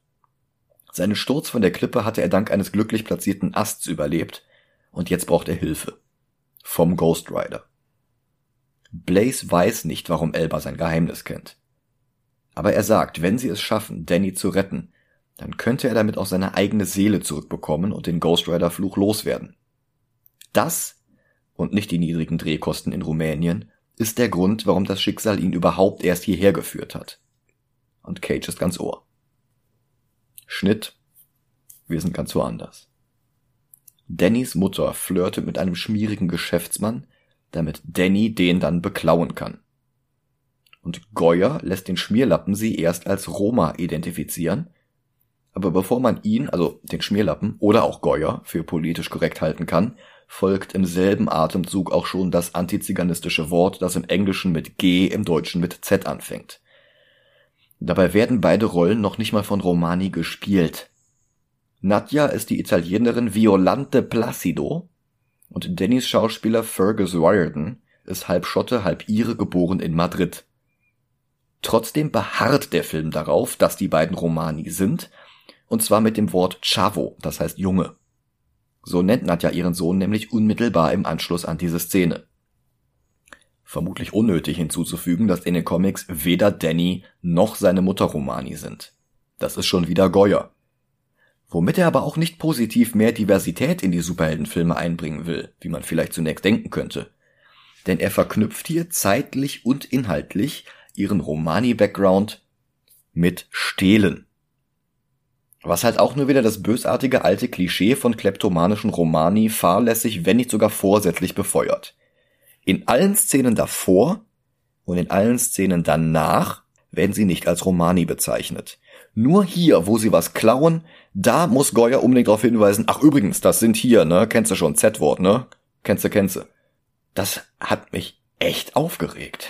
Seinen Sturz von der Klippe hatte er dank eines glücklich platzierten Asts überlebt und jetzt braucht er Hilfe. Vom Ghost Rider. Blaze weiß nicht, warum Elba sein Geheimnis kennt. Aber er sagt, wenn sie es schaffen, Danny zu retten, dann könnte er damit auch seine eigene Seele zurückbekommen und den Ghost Rider Fluch loswerden. Das und nicht die niedrigen Drehkosten in Rumänien ist der Grund, warum das Schicksal ihn überhaupt erst hierher geführt hat. Und Cage ist ganz ohr. Schnitt. Wir sind ganz woanders. Dannys Mutter flirtet mit einem schmierigen Geschäftsmann, damit Danny den dann beklauen kann. Und Goyer lässt den Schmierlappen sie erst als Roma identifizieren, aber bevor man ihn, also den Schmierlappen oder auch Goyer für politisch korrekt halten kann, folgt im selben Atemzug auch schon das antiziganistische Wort, das im Englischen mit G, im Deutschen mit Z anfängt. Dabei werden beide Rollen noch nicht mal von Romani gespielt. Nadja ist die Italienerin Violante Placido und Dannys Schauspieler Fergus Riordan ist halb Schotte, halb Ire geboren in Madrid. Trotzdem beharrt der Film darauf, dass die beiden Romani sind und zwar mit dem Wort Chavo, das heißt Junge. So nennt Nadja ihren Sohn nämlich unmittelbar im Anschluss an diese Szene. Vermutlich unnötig hinzuzufügen, dass in den Comics weder Danny noch seine Mutter Romani sind. Das ist schon wieder Goyer. Womit er aber auch nicht positiv mehr Diversität in die Superheldenfilme einbringen will, wie man vielleicht zunächst denken könnte. Denn er verknüpft hier zeitlich und inhaltlich ihren Romani-Background mit Stehlen. Was halt auch nur wieder das bösartige alte Klischee von kleptomanischen Romani fahrlässig, wenn nicht sogar vorsätzlich befeuert. In allen Szenen davor und in allen Szenen danach werden sie nicht als Romani bezeichnet. Nur hier, wo sie was klauen, da muss Goya unbedingt darauf hinweisen, ach übrigens, das sind hier, ne, kennst du schon, Z-Wort, ne? Kennst du, kennst du. Das hat mich echt aufgeregt.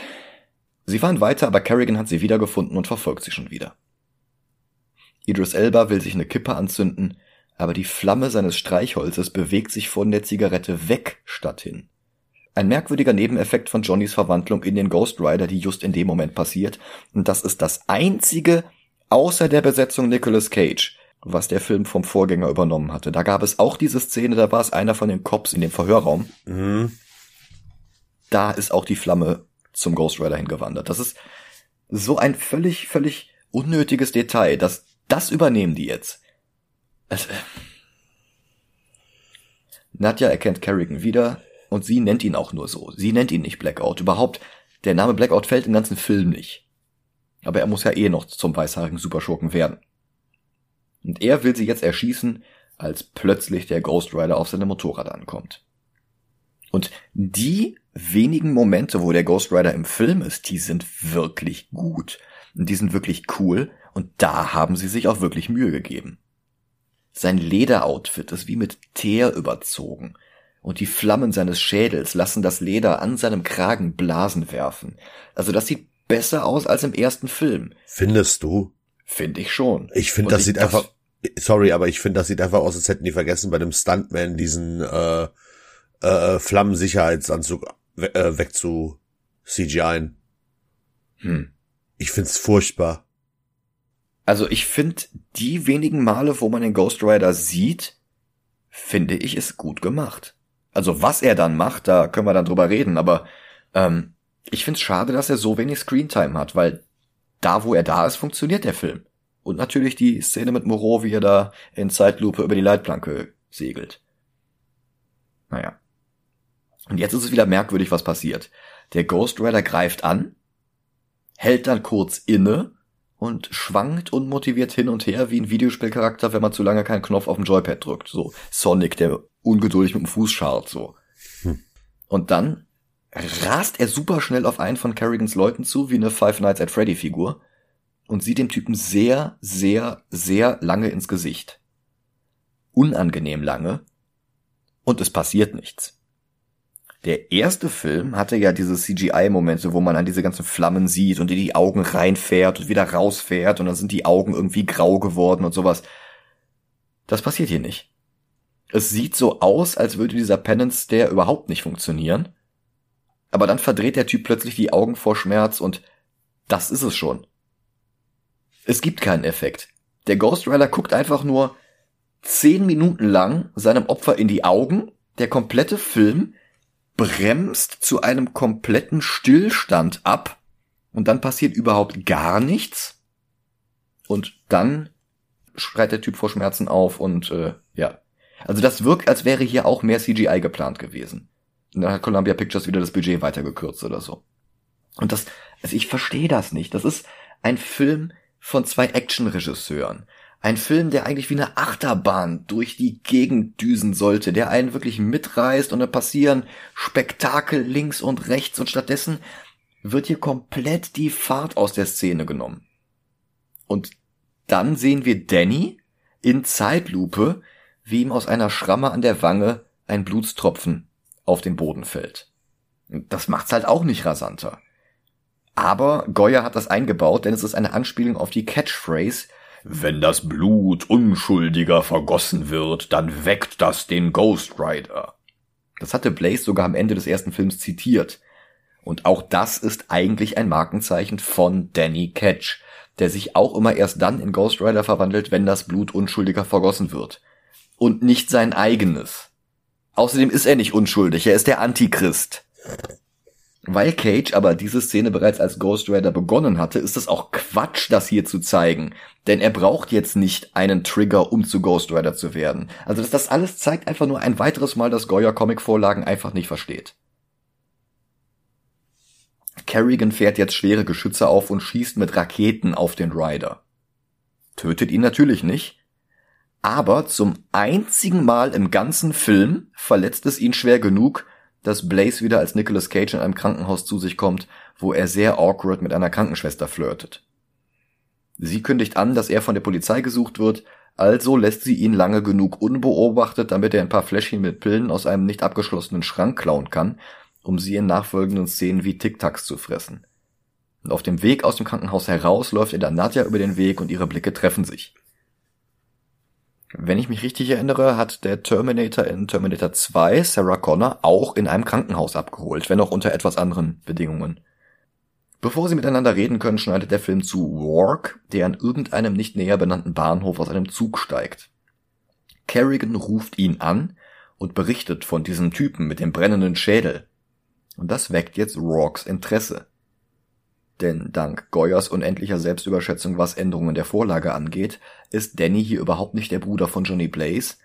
Sie fahren weiter, aber Kerrigan hat sie wiedergefunden und verfolgt sie schon wieder. Idris Elba will sich eine Kippe anzünden, aber die Flamme seines Streichholzes bewegt sich von der Zigarette weg statt hin. Ein merkwürdiger Nebeneffekt von Johnnys Verwandlung in den Ghost Rider, die just in dem Moment passiert, und das ist das einzige, außer der Besetzung Nicolas Cage, was der Film vom Vorgänger übernommen hatte. Da gab es auch diese Szene, da war es einer von den Cops in dem Verhörraum. Mhm. Da ist auch die Flamme zum Ghost Rider hingewandert. Das ist so ein völlig, völlig unnötiges Detail, dass das übernehmen die jetzt. Also, Nadja erkennt Kerrigan wieder und sie nennt ihn auch nur so. Sie nennt ihn nicht Blackout. Überhaupt, der Name Blackout fällt im ganzen Film nicht. Aber er muss ja eh noch zum weißhaarigen Superschurken werden. Und er will sie jetzt erschießen, als plötzlich der Ghost Rider auf seinem Motorrad ankommt. Und die wenigen Momente, wo der Ghost Rider im Film ist, die sind wirklich gut. Und die sind wirklich cool und da haben sie sich auch wirklich Mühe gegeben. Sein Lederoutfit ist wie mit Teer überzogen, und die Flammen seines Schädels lassen das Leder an seinem Kragen Blasen werfen. Also das sieht besser aus als im ersten Film. Findest du? Finde ich schon. Ich finde, das sieht einfach, sorry, aber ich finde, das sieht einfach aus, als hätten die vergessen, bei dem Stuntman diesen äh, äh, Flammensicherheitsanzug äh, weg zu CGI. Hm. Ich find's furchtbar. Also ich finde, die wenigen Male, wo man den Ghost Rider sieht, finde ich es gut gemacht. Also was er dann macht, da können wir dann drüber reden, aber ähm, ich finde es schade, dass er so wenig Screentime hat, weil da, wo er da ist, funktioniert der Film. Und natürlich die Szene mit Moreau, wie er da in Zeitlupe über die Leitplanke segelt. Naja. Und jetzt ist es wieder merkwürdig, was passiert. Der Ghost Rider greift an, hält dann kurz inne und schwankt unmotiviert hin und her wie ein Videospielcharakter, wenn man zu lange keinen Knopf auf dem Joypad drückt. So Sonic, der ungeduldig mit dem Fuß scharrt, so. Hm. Und dann rast er super schnell auf einen von Kerrigans Leuten zu, wie eine Five Nights at Freddy Figur, und sieht dem Typen sehr, sehr, sehr lange ins Gesicht. Unangenehm lange. Und es passiert nichts. Der erste Film hatte ja diese CGI-Momente, wo man dann diese ganzen Flammen sieht und in die Augen reinfährt und wieder rausfährt und dann sind die Augen irgendwie grau geworden und sowas. Das passiert hier nicht. Es sieht so aus, als würde dieser Penance Stare überhaupt nicht funktionieren. Aber dann verdreht der Typ plötzlich die Augen vor Schmerz und das ist es schon. Es gibt keinen Effekt. Der Ghost Rider guckt einfach nur zehn Minuten lang seinem Opfer in die Augen. Der komplette Film bremst zu einem kompletten Stillstand ab und dann passiert überhaupt gar nichts. Und dann schreit der Typ vor Schmerzen auf und äh, ja. Also das wirkt, als wäre hier auch mehr CGI geplant gewesen. Und dann hat Columbia Pictures wieder das Budget weitergekürzt oder so. Und das, also ich verstehe das nicht. Das ist ein Film von zwei Actionregisseuren. Ein Film, der eigentlich wie eine Achterbahn durch die Gegend düsen sollte, der einen wirklich mitreißt und da passieren Spektakel links und rechts und stattdessen wird hier komplett die Fahrt aus der Szene genommen. Und dann sehen wir Danny in Zeitlupe, wie ihm aus einer Schramme an der Wange ein Blutstropfen auf den Boden fällt. Das macht's halt auch nicht rasanter. Aber Goya hat das eingebaut, denn es ist eine Anspielung auf die Catchphrase, wenn das Blut Unschuldiger vergossen wird, dann weckt das den Ghost Rider. Das hatte Blaze sogar am Ende des ersten Films zitiert. Und auch das ist eigentlich ein Markenzeichen von Danny Catch, der sich auch immer erst dann in Ghost Rider verwandelt, wenn das Blut Unschuldiger vergossen wird. Und nicht sein eigenes. Außerdem ist er nicht unschuldig, er ist der Antichrist. Weil Cage aber diese Szene bereits als Ghost Rider begonnen hatte, ist es auch Quatsch, das hier zu zeigen. Denn er braucht jetzt nicht einen Trigger, um zu Ghost Rider zu werden. Also das, das alles zeigt einfach nur ein weiteres Mal, dass Goya Comic-Vorlagen einfach nicht versteht. Kerrigan fährt jetzt schwere Geschütze auf und schießt mit Raketen auf den Rider. Tötet ihn natürlich nicht, aber zum einzigen Mal im ganzen Film verletzt es ihn schwer genug, dass Blaze wieder als Nicolas Cage in einem Krankenhaus zu sich kommt, wo er sehr awkward mit einer Krankenschwester flirtet. Sie kündigt an, dass er von der Polizei gesucht wird, also lässt sie ihn lange genug unbeobachtet, damit er ein paar Fläschchen mit Pillen aus einem nicht abgeschlossenen Schrank klauen kann, um sie in nachfolgenden Szenen wie Tic-Tacs zu fressen. Und auf dem Weg aus dem Krankenhaus heraus läuft er dann Nadja über den Weg und ihre Blicke treffen sich. Wenn ich mich richtig erinnere, hat der Terminator in Terminator 2 Sarah Connor auch in einem Krankenhaus abgeholt, wenn auch unter etwas anderen Bedingungen. Bevor sie miteinander reden können, schneidet der Film zu Wark, der an irgendeinem nicht näher benannten Bahnhof aus einem Zug steigt. Kerrigan ruft ihn an und berichtet von diesem Typen mit dem brennenden Schädel. Und das weckt jetzt Rorks Interesse. Denn dank Goyers unendlicher Selbstüberschätzung, was Änderungen der Vorlage angeht, ist Danny hier überhaupt nicht der Bruder von Johnny Blaze,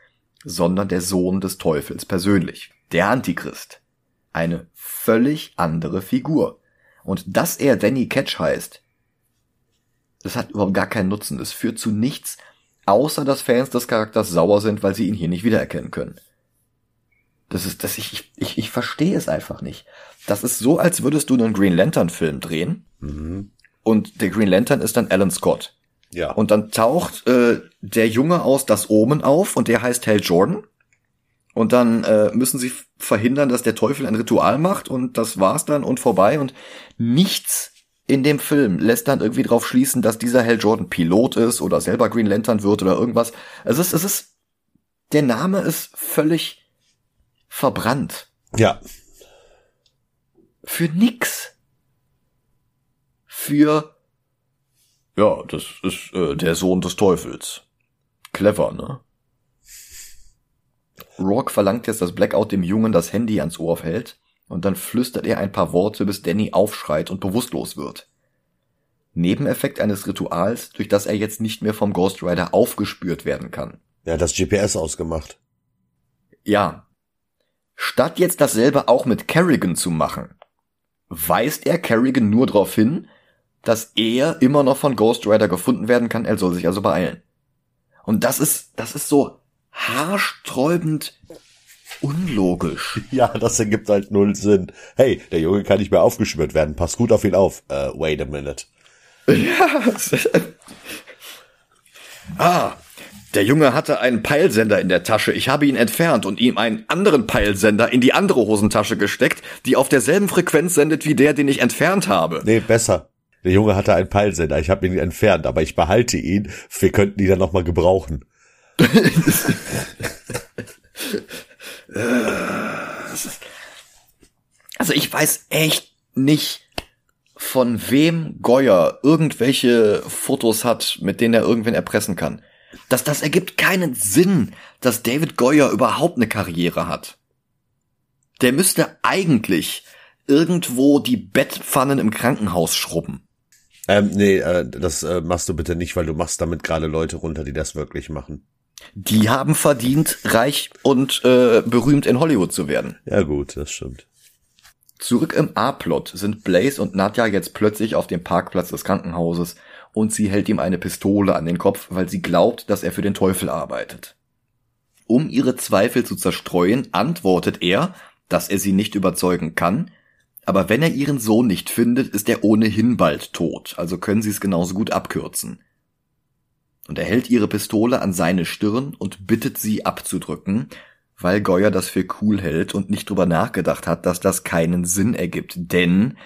sondern der Sohn des Teufels persönlich, der Antichrist. Eine völlig andere Figur. Und dass er Danny Catch heißt, das hat überhaupt gar keinen Nutzen. Es führt zu nichts, außer dass Fans des Charakters sauer sind, weil sie ihn hier nicht wiedererkennen können. Das ist, das ich, ich, ich verstehe es einfach nicht. Das ist so, als würdest du einen Green Lantern Film drehen mhm. und der Green Lantern ist dann Alan Scott. Ja. Und dann taucht äh, der Junge aus das Omen auf und der heißt Hal Jordan. Und dann äh, müssen sie verhindern, dass der Teufel ein Ritual macht und das war's dann und vorbei und nichts in dem Film lässt dann irgendwie drauf schließen, dass dieser Hal Jordan Pilot ist oder selber Green Lantern wird oder irgendwas. Es ist, es ist, der Name ist völlig verbrannt. Ja. Für nix. Für ja, das ist äh, der Sohn des Teufels. Clever, ne? Rourke verlangt jetzt, dass Blackout dem Jungen das Handy ans Ohr hält und dann flüstert er ein paar Worte, bis Danny aufschreit und bewusstlos wird. Nebeneffekt eines Rituals, durch das er jetzt nicht mehr vom Ghost Rider aufgespürt werden kann. Er hat das GPS ausgemacht. Ja, Statt jetzt dasselbe auch mit Kerrigan zu machen, weist er Kerrigan nur darauf hin, dass er immer noch von Ghost Rider gefunden werden kann, er soll sich also beeilen. Und das ist, das ist so haarsträubend unlogisch. (laughs) Ja, das ergibt halt null Sinn. Hey, der Junge kann nicht mehr aufgeschwört werden, pass gut auf ihn auf. Uh, wait a minute. (laughs) Ja. ah, der Junge hatte einen Peilsender in der Tasche. Ich habe ihn entfernt und ihm einen anderen Peilsender in die andere Hosentasche gesteckt, die auf derselben Frequenz sendet wie der, den ich entfernt habe. Nee, besser. Der Junge hatte einen Peilsender. Ich habe ihn entfernt, aber ich behalte ihn. Wir könnten ihn dann noch mal gebrauchen. (laughs) also ich weiß echt nicht, von wem Goyer irgendwelche Fotos hat, mit denen er irgendwen erpressen kann. Das, das ergibt keinen Sinn, dass David Goyer überhaupt eine Karriere hat. Der müsste eigentlich irgendwo die Bettpfannen im Krankenhaus schrubben. Ähm, nee, äh, das äh, machst du bitte nicht, weil du machst damit gerade Leute runter, die das wirklich machen. Die haben verdient, reich und äh, berühmt in Hollywood zu werden. Ja gut, das stimmt. Zurück im A-Plot sind Blaze und Nadja jetzt plötzlich auf dem Parkplatz des Krankenhauses und sie hält ihm eine Pistole an den Kopf, weil sie glaubt, dass er für den Teufel arbeitet. Um ihre Zweifel zu zerstreuen, antwortet er, dass er sie nicht überzeugen kann, aber wenn er ihren Sohn nicht findet, ist er ohnehin bald tot, also können sie es genauso gut abkürzen. Und er hält ihre Pistole an seine Stirn und bittet sie abzudrücken, weil Goyer das für cool hält und nicht drüber nachgedacht hat, dass das keinen Sinn ergibt, denn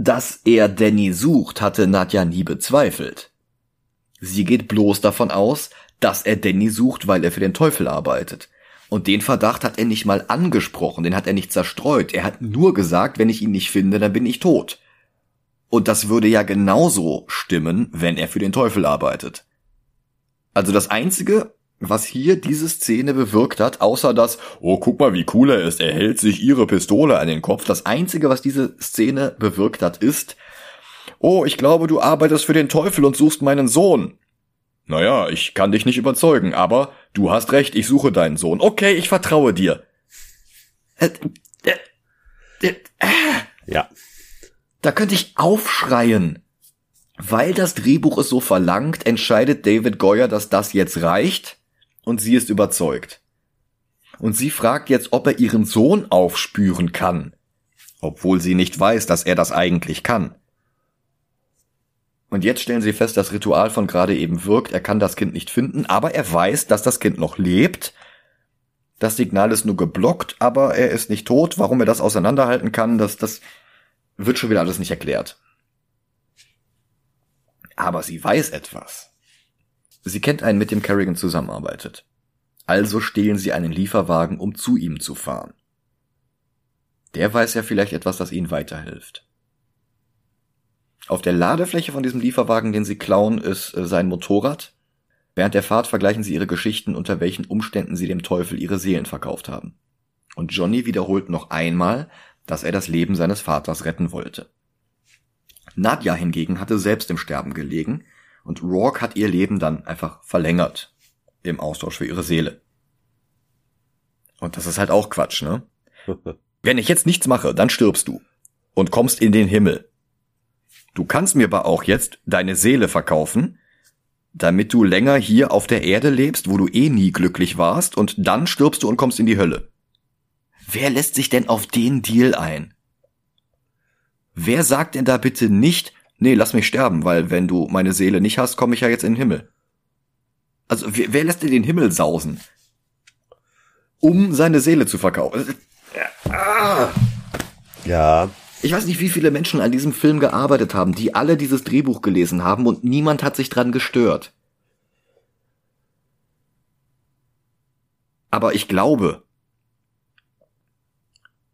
dass er Danny sucht, hatte Nadja nie bezweifelt. Sie geht bloß davon aus, dass er Danny sucht, weil er für den Teufel arbeitet. Und den Verdacht hat er nicht mal angesprochen, den hat er nicht zerstreut. Er hat nur gesagt, wenn ich ihn nicht finde, dann bin ich tot. Und das würde ja genauso stimmen, wenn er für den Teufel arbeitet. Also das Einzige, was hier diese Szene bewirkt hat, außer dass, oh, guck mal, wie cool er ist, er hält sich ihre Pistole an den Kopf. Das Einzige, was diese Szene bewirkt hat, ist, oh, ich glaube, du arbeitest für den Teufel und suchst meinen Sohn. Naja, ich kann dich nicht überzeugen, aber du hast recht, ich suche deinen Sohn. Okay, ich vertraue dir. Ja. Da könnte ich aufschreien. Weil das Drehbuch es so verlangt, entscheidet David Goyer, dass das jetzt reicht und sie ist überzeugt. Und sie fragt jetzt, ob er ihren Sohn aufspüren kann, obwohl sie nicht weiß, dass er das eigentlich kann. Und jetzt stellen sie fest, das Ritual von gerade eben wirkt, er kann das Kind nicht finden, aber er weiß, dass das Kind noch lebt. Das Signal ist nur geblockt, aber er ist nicht tot. Warum er das auseinanderhalten kann, das, das wird schon wieder alles nicht erklärt. Aber sie weiß etwas. Sie kennt einen, mit dem Kerrigan zusammenarbeitet. Also stehlen sie einen Lieferwagen, um zu ihm zu fahren. Der weiß ja vielleicht etwas, das ihnen weiterhilft. Auf der Ladefläche von diesem Lieferwagen, den sie klauen, ist äh, sein Motorrad. Während der Fahrt vergleichen sie ihre Geschichten, unter welchen Umständen sie dem Teufel ihre Seelen verkauft haben. Und Johnny wiederholt noch einmal, dass er das Leben seines Vaters retten wollte. Nadja hingegen hatte selbst im Sterben gelegen und Rourke hat ihr Leben dann einfach verlängert. Im Austausch für ihre Seele. Und das ist halt auch Quatsch, ne? (laughs) Wenn ich jetzt nichts mache, dann stirbst du. Und kommst in den Himmel. Du kannst mir aber auch jetzt deine Seele verkaufen, damit du länger hier auf der Erde lebst, wo du eh nie glücklich warst, und dann stirbst du und kommst in die Hölle. Wer lässt sich denn auf den Deal ein? Wer sagt denn da bitte nicht, nee, lass mich sterben, weil wenn du meine Seele nicht hast, komme ich ja jetzt in den Himmel. Also wer, wer lässt dir den Himmel sausen? Um seine Seele zu verkaufen. Ja. Ich weiß nicht, wie viele Menschen an diesem Film gearbeitet haben, die alle dieses Drehbuch gelesen haben und niemand hat sich dran gestört. Aber ich glaube,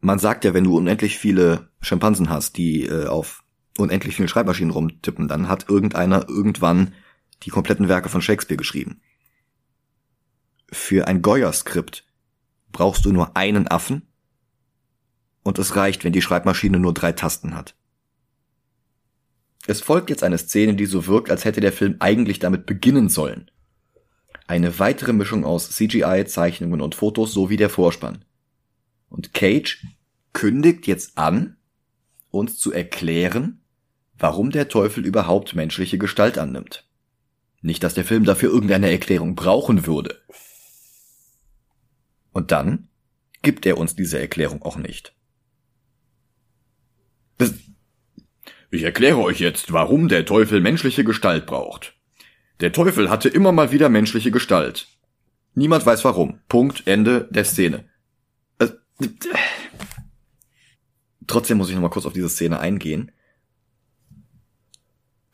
man sagt ja, wenn du unendlich viele Schimpansen hast, die äh, auf unendlich vielen Schreibmaschinen rumtippen, dann hat irgendeiner irgendwann die kompletten Werke von Shakespeare geschrieben. Für ein Goya-Skript brauchst du nur einen Affen und es reicht, wenn die Schreibmaschine nur drei Tasten hat. Es folgt jetzt eine Szene, die so wirkt, als hätte der Film eigentlich damit beginnen sollen. Eine weitere Mischung aus CGI, Zeichnungen und Fotos sowie der Vorspann. Und Cage kündigt jetzt an, uns zu erklären, warum der Teufel überhaupt menschliche Gestalt annimmt. Nicht, dass der Film dafür irgendeine Erklärung brauchen würde. Und dann gibt er uns diese Erklärung auch nicht. Das ich erkläre euch jetzt, warum der Teufel menschliche Gestalt braucht. Der Teufel hatte immer mal wieder menschliche Gestalt. Niemand weiß warum. Punkt, Ende der Szene. Äh, Trotzdem muss ich noch mal kurz auf diese Szene eingehen.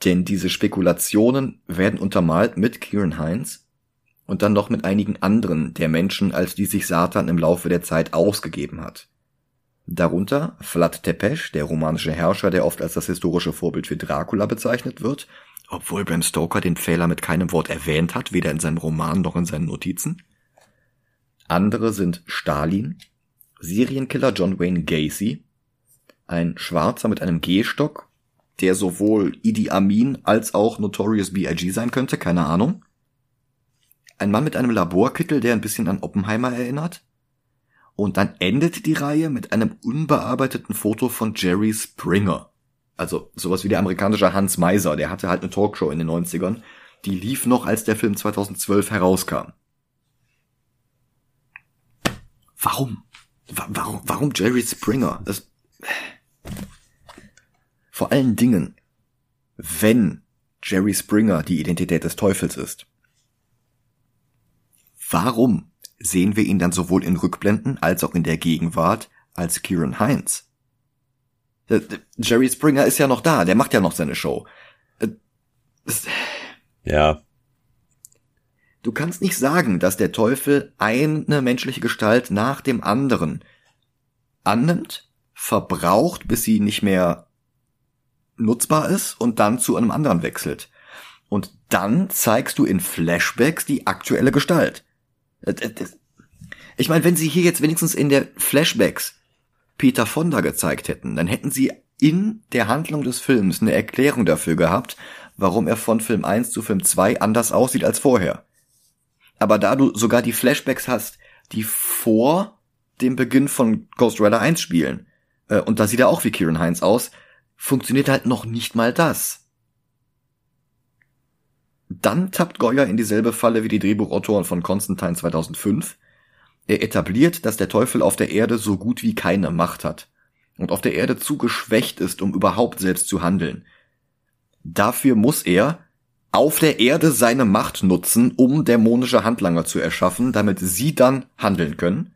Denn diese Spekulationen werden untermalt mit Kieran Heinz und dann noch mit einigen anderen der Menschen, als die sich Satan im Laufe der Zeit ausgegeben hat. Darunter Vlad Tepes, der romanische Herrscher, der oft als das historische Vorbild für Dracula bezeichnet wird, obwohl Bram Stoker den Fehler mit keinem Wort erwähnt hat, weder in seinem Roman noch in seinen Notizen. Andere sind Stalin, Serienkiller John Wayne Gacy, ein Schwarzer mit einem Gehstock, der sowohl Idi Amin als auch Notorious B.I.G. sein könnte, keine Ahnung. Ein Mann mit einem Laborkittel, der ein bisschen an Oppenheimer erinnert. Und dann endet die Reihe mit einem unbearbeiteten Foto von Jerry Springer. Also sowas wie der amerikanische Hans Meiser, der hatte halt eine Talkshow in den 90ern. Die lief noch, als der Film 2012 herauskam. Warum? Warum, warum Jerry Springer? Das, vor allen Dingen, wenn Jerry Springer die Identität des Teufels ist. Warum sehen wir ihn dann sowohl in Rückblenden als auch in der Gegenwart als Kieran Heinz? Äh, Jerry Springer ist ja noch da, der macht ja noch seine Show. Äh, ja. Du kannst nicht sagen, dass der Teufel eine menschliche Gestalt nach dem anderen annimmt, verbraucht, bis sie nicht mehr nutzbar ist und dann zu einem anderen wechselt. Und dann zeigst du in Flashbacks die aktuelle Gestalt. Äh, ich meine, wenn sie hier jetzt wenigstens in der Flashbacks Peter Fonda gezeigt hätten, dann hätten sie in der Handlung des Films eine Erklärung dafür gehabt, warum er von Film 1 zu Film 2 anders aussieht als vorher. Aber da du sogar die Flashbacks hast, die vor dem Beginn von Ghost Rider 1 spielen, äh, und da sieht er auch wie Kieran Heinz aus, funktioniert halt noch nicht mal das. Dann tappt Goya in dieselbe Falle wie die Drehbuchautoren von Constantine 2005. Er etabliert, dass der Teufel auf der Erde so gut wie keine Macht hat und auf der Erde zu geschwächt ist, um überhaupt selbst zu handeln. Dafür muss er auf der Erde seine Macht nutzen, um dämonische Handlanger zu erschaffen, damit sie dann handeln können.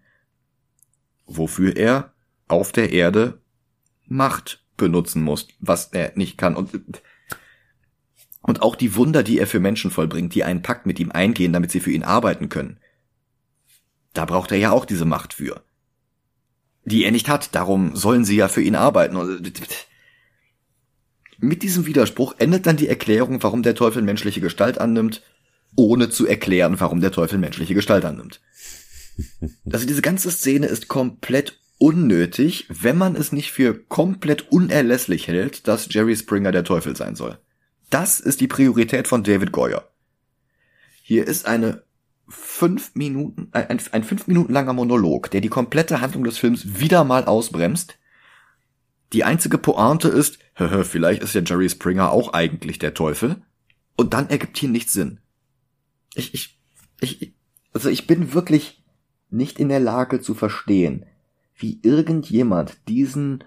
Wofür er auf der Erde Macht benutzen muss, was er nicht kann. Und, und auch die Wunder, die er für Menschen vollbringt, die einen Pakt mit ihm eingehen, damit sie für ihn arbeiten können. Da braucht er ja auch diese Macht für. Die er nicht hat, darum sollen sie ja für ihn arbeiten. Mit diesem Widerspruch endet dann die Erklärung, warum der Teufel menschliche Gestalt annimmt, ohne zu erklären, warum der Teufel menschliche Gestalt annimmt. (laughs) Also diese ganze Szene ist komplett unnötig, wenn man es nicht für komplett unerlässlich hält, dass Jerry Springer der Teufel sein soll. Das ist die Priorität von David Goyer. Hier ist eine fünf Minuten, ein, ein fünf Minuten langer Monolog, der die komplette Handlung des Films wieder mal ausbremst. Die einzige Pointe ist, (laughs) vielleicht ist ja Jerry Springer auch eigentlich der Teufel. Und dann ergibt hier nichts Sinn. Ich, ich, ich, also ich bin wirklich nicht in der Lage zu verstehen, wie irgendjemand diesen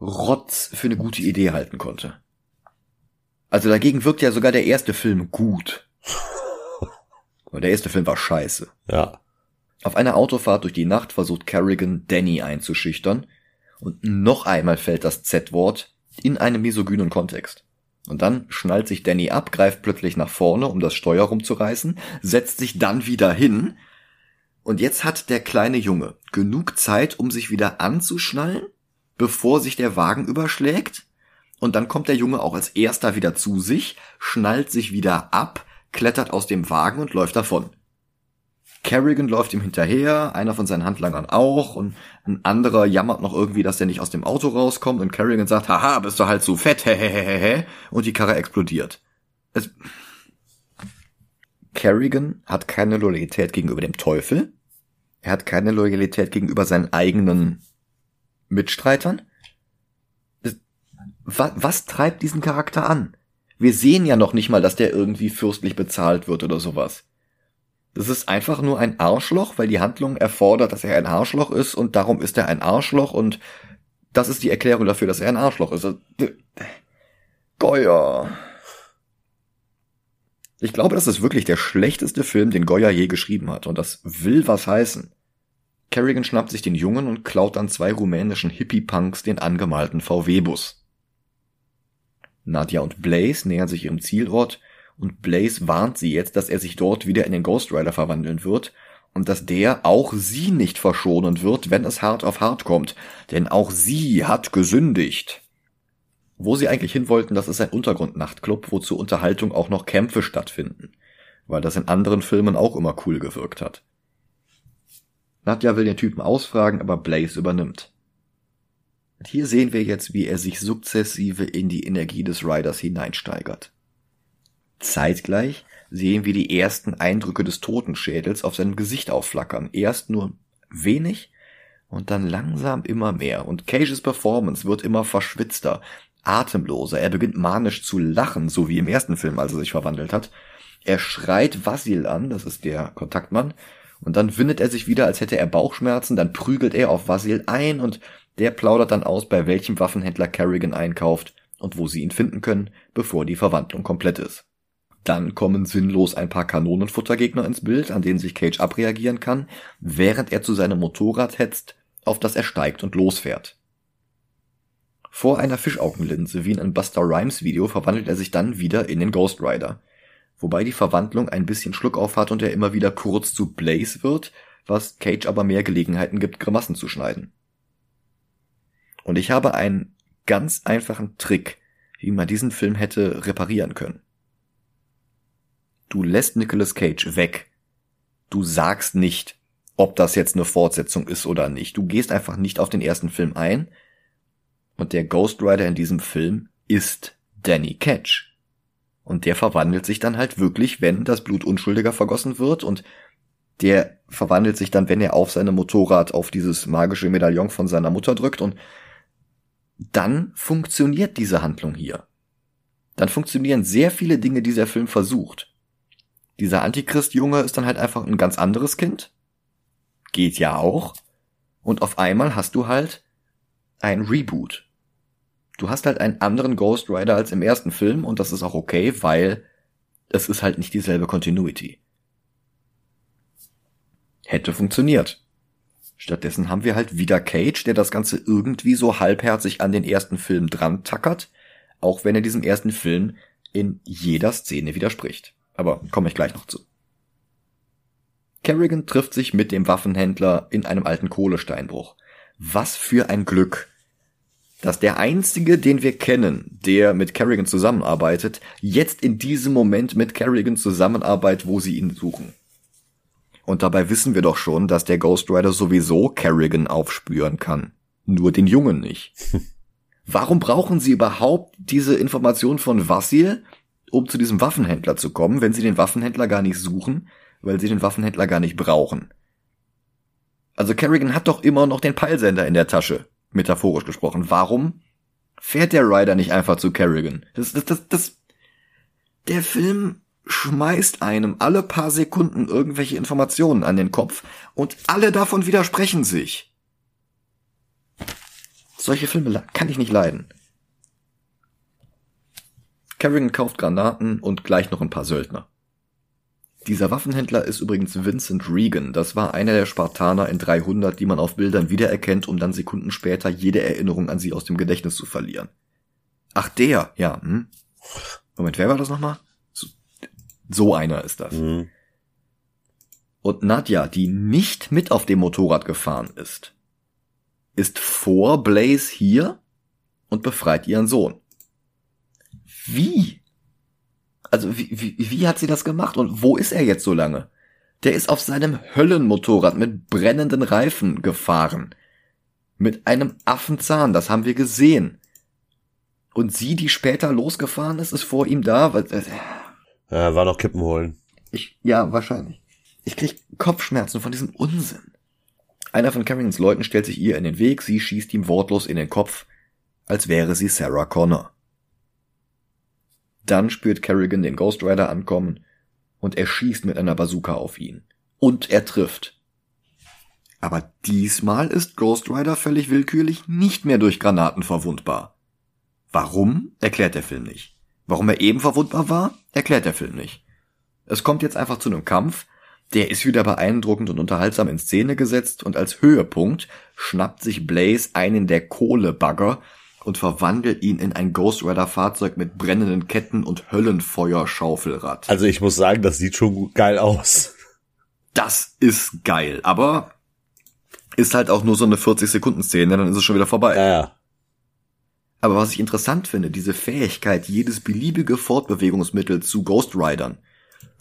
Rotz für eine gute Idee halten konnte. Also dagegen wirkt ja sogar der erste Film gut. Und der erste Film war scheiße. Ja. Auf einer Autofahrt durch die Nacht versucht Kerrigan Danny einzuschüchtern und noch einmal fällt das Z-Wort in einem misogynen Kontext. Und dann schnallt sich Danny ab, greift plötzlich nach vorne, um das Steuer rumzureißen, setzt sich dann wieder hin und jetzt hat der kleine Junge genug Zeit, um sich wieder anzuschnallen, bevor sich der Wagen überschlägt. Und dann kommt der Junge auch als erster wieder zu sich, schnallt sich wieder ab, klettert aus dem Wagen und läuft davon. Kerrigan läuft ihm hinterher, einer von seinen Handlangern auch, und ein anderer jammert noch irgendwie, dass er nicht aus dem Auto rauskommt, und Kerrigan sagt, haha, bist du halt zu fett, (laughs) hehehehe, und die Karre explodiert. Es Kerrigan hat keine Loyalität gegenüber dem Teufel. Er hat keine Loyalität gegenüber seinen eigenen Mitstreitern. Was, was treibt diesen Charakter an? Wir sehen ja noch nicht mal, dass der irgendwie fürstlich bezahlt wird oder sowas. Das ist einfach nur ein Arschloch, weil die Handlung erfordert, dass er ein Arschloch ist und darum ist er ein Arschloch und das ist die Erklärung dafür, dass er ein Arschloch ist. Goya. Ich glaube, das ist wirklich der schlechteste Film, den Goya je geschrieben hat. Und das will was heißen. Kerrigan schnappt sich den Jungen und klaut dann zwei rumänischen Hippie-Punks den angemalten VW-Bus. Nadja und Blaze nähern sich ihrem Zielort und Blaze warnt sie jetzt, dass er sich dort wieder in den Ghost Rider verwandeln wird und dass der auch sie nicht verschonen wird, wenn es hart auf hart kommt, denn auch sie hat gesündigt. Wo sie eigentlich hin wollten, das ist ein Untergrundnachtclub, wo zur Unterhaltung auch noch Kämpfe stattfinden, weil das in anderen Filmen auch immer cool gewirkt hat. Nadja will den Typen ausfragen, aber Blaze übernimmt. Und hier sehen wir jetzt, wie er sich sukzessive in die Energie des Riders hineinsteigert. Zeitgleich sehen wir die ersten Eindrücke des Totenschädels auf seinem Gesicht aufflackern. Erst nur wenig und dann langsam immer mehr. Und Cages Performance wird immer verschwitzter, atemloser. Er beginnt manisch zu lachen, so wie im ersten Film, als er sich verwandelt hat. Er schreit Vasil an, das ist der Kontaktmann, und dann windet er sich wieder, als hätte er Bauchschmerzen, dann prügelt er auf Vasil ein und der plaudert dann aus, bei welchem Waffenhändler Kerrigan einkauft und wo sie ihn finden können, bevor die Verwandlung komplett ist. Dann kommen sinnlos ein paar Kanonenfuttergegner ins Bild, an denen sich Cage abreagieren kann, während er zu seinem Motorrad hetzt, auf das er steigt und losfährt. Vor einer Fischaugenlinse wie in einem Buster Rhymes Video verwandelt er sich dann wieder in den Ghost Rider. Wobei die Verwandlung ein bisschen Schluck auf hat und er immer wieder kurz zu Blaze wird, was Cage aber mehr Gelegenheiten gibt, Grimassen zu schneiden. Und ich habe einen ganz einfachen Trick, wie man diesen Film hätte reparieren können. Du lässt Nicolas Cage weg. Du sagst nicht, ob das jetzt eine Fortsetzung ist oder nicht. Du gehst einfach nicht auf den ersten Film ein. Und der Ghost Rider in diesem Film ist Danny Catch. Und der verwandelt sich dann halt wirklich, wenn das Blut unschuldiger vergossen wird und der verwandelt sich dann, wenn er auf seinem Motorrad auf dieses magische Medaillon von seiner Mutter drückt und dann funktioniert diese Handlung hier. Dann funktionieren sehr viele Dinge, die der Film versucht. Dieser Antichrist-Junge ist dann halt einfach ein ganz anderes Kind. Geht ja auch. Und auf einmal hast du halt ein Reboot. Du hast halt einen anderen Ghost Rider als im ersten Film und das ist auch okay, weil es ist halt nicht dieselbe Continuity. Hätte funktioniert. Stattdessen haben wir halt wieder Cage, der das Ganze irgendwie so halbherzig an den ersten Film dran tackert, auch wenn er diesem ersten Film in jeder Szene widerspricht. Aber komme ich gleich noch zu. Kerrigan trifft sich mit dem Waffenhändler in einem alten Kohlesteinbruch. Was für ein Glück, dass der einzige, den wir kennen, der mit Kerrigan zusammenarbeitet, jetzt in diesem Moment mit Kerrigan zusammenarbeitet, wo sie ihn suchen. Und dabei wissen wir doch schon, dass der Ghost Rider sowieso Kerrigan aufspüren kann. Nur den Jungen nicht. (laughs) Warum brauchen sie überhaupt diese Information von Vassil, um zu diesem Waffenhändler zu kommen, wenn sie den Waffenhändler gar nicht suchen, weil sie den Waffenhändler gar nicht brauchen. Also Kerrigan hat doch immer noch den Peilsender in der Tasche, metaphorisch gesprochen. Warum fährt der Rider nicht einfach zu Kerrigan? Das, das, das, das, der Film schmeißt einem alle paar Sekunden irgendwelche Informationen an den Kopf und alle davon widersprechen sich. Solche Filme kann ich nicht leiden. Kerrigan kauft Granaten und gleich noch ein paar Söldner. Dieser Waffenhändler ist übrigens Vincent Regan. Das war einer der Spartaner in 300, die man auf Bildern wiedererkennt, um dann Sekunden später jede Erinnerung an sie aus dem Gedächtnis zu verlieren. Ach, der, ja. Hm? Moment, wer war das nochmal? So, so einer ist das. Mhm. Und Nadja, die nicht mit auf dem Motorrad gefahren ist, ist vor Blaze hier und befreit ihren Sohn. Wie? Also wie, wie, wie hat sie das gemacht und wo ist er jetzt so lange? Der ist auf seinem Höllenmotorrad mit brennenden Reifen gefahren. Mit einem Affenzahn, das haben wir gesehen. Und sie, die später losgefahren ist, ist vor ihm da. Äh, ja, war noch Kippen holen. Ich, ja, wahrscheinlich. Ich krieg Kopfschmerzen von diesem Unsinn. Einer von Carringtons Leuten stellt sich ihr in den Weg, sie schießt ihm wortlos in den Kopf, als wäre sie Sarah Connor. Dann spürt Kerrigan den Ghost Rider ankommen und er schießt mit einer Bazooka auf ihn. Und er trifft. Aber diesmal ist Ghost Rider völlig willkürlich nicht mehr durch Granaten verwundbar. Warum, erklärt der Film nicht. Warum er eben verwundbar war, erklärt der Film nicht. Es kommt jetzt einfach zu einem Kampf, der ist wieder beeindruckend und unterhaltsam in Szene gesetzt und als Höhepunkt schnappt sich Blaze einen der Kohlebagger und verwandelt ihn in ein Ghost Rider Fahrzeug mit brennenden Ketten und Höllenfeuer-Schaufelrad. Also ich muss sagen, das sieht schon geil aus. Das ist geil, aber ist halt auch nur so eine 40 Sekunden Szene, dann ist es schon wieder vorbei. Ja, ja. Aber was ich interessant finde, diese Fähigkeit, jedes beliebige Fortbewegungsmittel zu Ghost Ridern,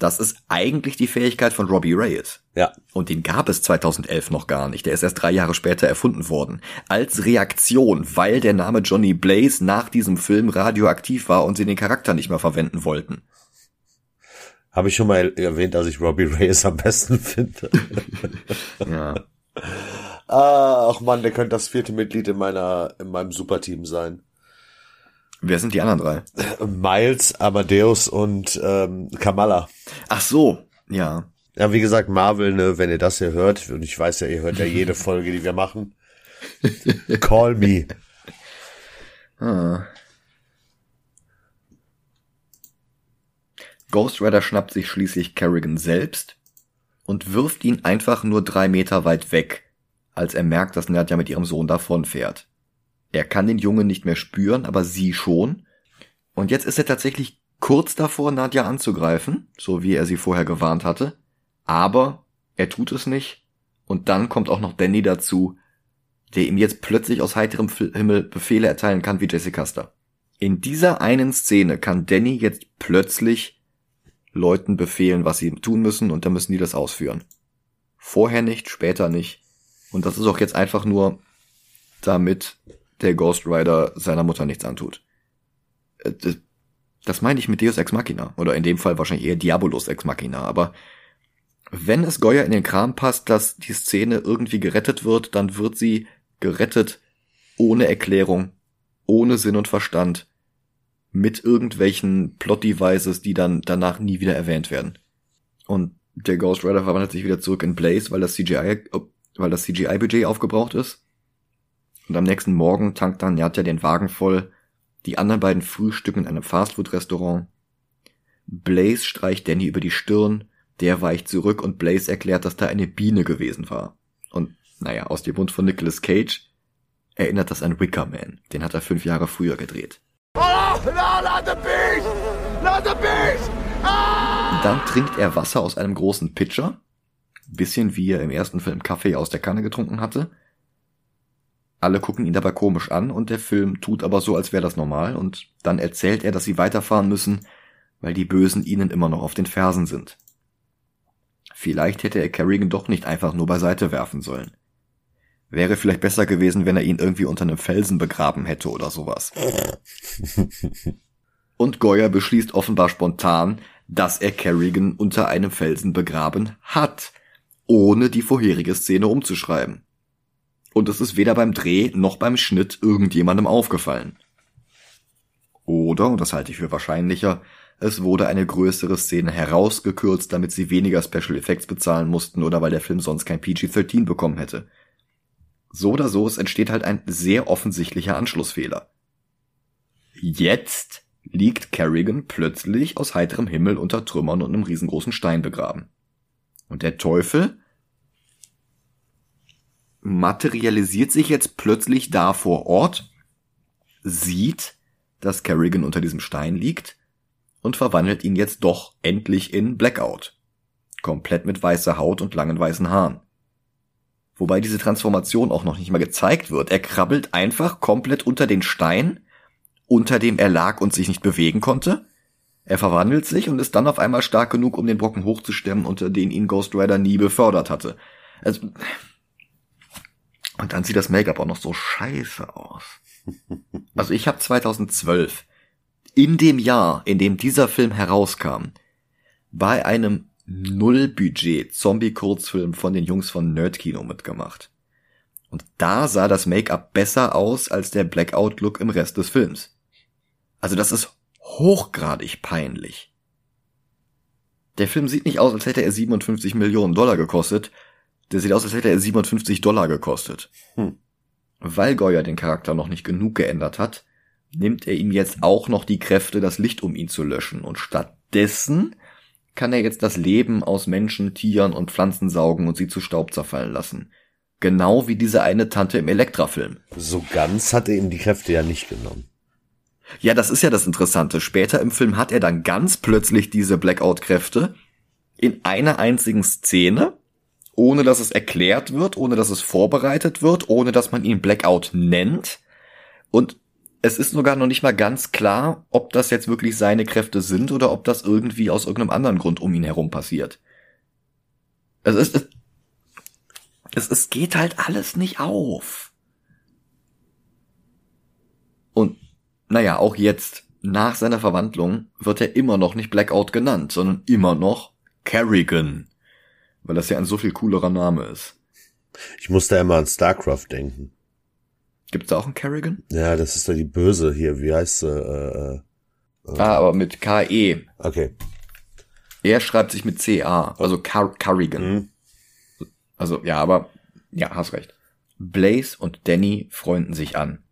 dass es eigentlich die Fähigkeit von Robbie Ray ist. Ja. Und den gab es 2011 noch gar nicht. Der ist erst drei Jahre später erfunden worden. Als Reaktion, weil der Name Johnny Blaze nach diesem Film radioaktiv war und sie den Charakter nicht mehr verwenden wollten. Habe ich schon mal erwähnt, dass ich Robbie Reyes am besten finde. (laughs) ja. Ach man, der könnte das vierte Mitglied in meiner, in meinem Superteam sein. Wer sind die anderen drei? Miles, Amadeus und ähm, Kamala. Ach so, ja. Ja, wie gesagt, Marvel, ne, wenn ihr das hier hört, und ich weiß ja, ihr hört ja jede (laughs) Folge, die wir machen. Call me. Ah. Ghost Rider schnappt sich schließlich Kerrigan selbst und wirft ihn einfach nur drei Meter weit weg, als er merkt, dass Nadja mit ihrem Sohn davonfährt. Er kann den Jungen nicht mehr spüren, aber sie schon. Und jetzt ist er tatsächlich kurz davor, Nadja anzugreifen, so wie er sie vorher gewarnt hatte. Aber er tut es nicht. Und dann kommt auch noch Danny dazu, der ihm jetzt plötzlich aus heiterem Himmel Befehle erteilen kann wie Jesse Custer. In dieser einen Szene kann Danny jetzt plötzlich Leuten befehlen, was sie tun müssen und dann müssen die das ausführen. Vorher nicht, später nicht. Und das ist auch jetzt einfach nur, damit der Ghost Rider seiner Mutter nichts antut. Äh, das meine ich mit Deus Ex Machina. Oder in dem Fall wahrscheinlich eher Diabolus Ex Machina. Aber wenn es Goya in den Kram passt, dass die Szene irgendwie gerettet wird, dann wird sie gerettet ohne Erklärung, ohne Sinn und Verstand mit irgendwelchen Plot-Devices, die dann danach nie wieder erwähnt werden. Und der Ghost Rider verwandelt sich wieder zurück in Blaze, weil das CGI, weil das CGI-Budget aufgebraucht ist. Und am nächsten Morgen tankt dann Nadja den Wagen voll, die anderen beiden frühstücken in einem Fastfood-Restaurant. Blaze streicht Danny über die Stirn, der weicht zurück und Blaze erklärt, dass da eine Biene gewesen war. Und naja, aus dem Mund von Nicolas Cage erinnert das an Wicker Man. Den hat er fünf Jahre früher gedreht. Oh, no, not the beast! Not the beast! Ah! Dann trinkt er Wasser aus einem großen Pitcher. Bisschen wie er im ersten Film Kaffee aus der Kanne getrunken hatte. Alle gucken ihn dabei komisch an und der Film tut aber so, als wäre das normal und dann erzählt er, dass sie weiterfahren müssen, weil die Bösen ihnen immer noch auf den Fersen sind. Vielleicht hätte er Kerrigan doch nicht einfach nur beiseite werfen sollen. Wäre vielleicht besser gewesen, wenn er ihn irgendwie unter einem Felsen begraben hätte oder sowas. (laughs) Und Goya beschließt offenbar spontan, dass er Kerrigan unter einem Felsen begraben hat, ohne die vorherige Szene umzuschreiben. Und es ist weder beim Dreh noch beim Schnitt irgendjemandem aufgefallen. Oder, und das halte ich für wahrscheinlicher, es wurde eine größere Szene herausgekürzt, damit sie weniger Special Effects bezahlen mussten oder weil der Film sonst kein PG-13 bekommen hätte. So oder so, es entsteht halt ein sehr offensichtlicher Anschlussfehler. Jetzt liegt Kerrigan plötzlich aus heiterem Himmel unter Trümmern und einem riesengroßen Stein begraben. Und der Teufel materialisiert sich jetzt plötzlich da vor Ort, sieht, dass Kerrigan unter diesem Stein liegt und verwandelt ihn jetzt doch endlich in Blackout. Komplett mit weißer Haut und langen weißen Haaren. Wobei diese Transformation auch noch nicht mal gezeigt wird. Er krabbelt einfach komplett unter den Stein, unter dem er lag und sich nicht bewegen konnte. Er verwandelt sich und ist dann auf einmal stark genug, um den Brocken hochzustemmen, unter den ihn Ghost Rider nie befördert hatte. Also, und dann sieht das Make-up auch noch so scheiße aus. Also ich habe 2012, in dem Jahr, in dem dieser Film herauskam, bei einem Null-Budget Zombie-Kurzfilm von den Jungs von Nerdkino mitgemacht. Und da sah das Make-up besser aus als der Blackout-Look im Rest des Films. Also das ist hochgradig peinlich. Der Film sieht nicht aus, als hätte er 57 Millionen Dollar gekostet. Der sieht aus, als hätte er 57 Dollar gekostet. Hm. Weil Goya den Charakter noch nicht genug geändert hat, nimmt er ihm jetzt auch noch die Kräfte, das Licht um ihn zu löschen. Und stattdessen kann er jetzt das Leben aus Menschen, Tieren und Pflanzen saugen und sie zu Staub zerfallen lassen. Genau wie diese eine Tante im Elektra-Film. So ganz hat er ihm die Kräfte ja nicht genommen. Ja, das ist ja das Interessante. Später im Film hat er dann ganz plötzlich diese Blackout-Kräfte in einer einzigen Szene, ohne dass es erklärt wird, ohne dass es vorbereitet wird, ohne dass man ihn Blackout nennt. Und es ist sogar noch nicht mal ganz klar, ob das jetzt wirklich seine Kräfte sind oder ob das irgendwie aus irgendeinem anderen Grund um ihn herum passiert. Es ist, es, es, geht halt alles nicht auf. Und, naja, auch jetzt, nach seiner Verwandlung, wird er immer noch nicht Blackout genannt, sondern immer noch Kerrigan. Weil das ja ein so viel coolerer Name ist. Ich musste immer an StarCraft denken. Gibt's da auch einen Kerrigan? Ja, das ist doch die Böse hier. Wie heißt sie? Äh, äh, ah, aber mit K-E. Okay. Er schreibt sich mit C-A, also Car Carrigan. Mhm. Also, ja, aber, ja, hast recht. Blaze und Danny freunden sich an.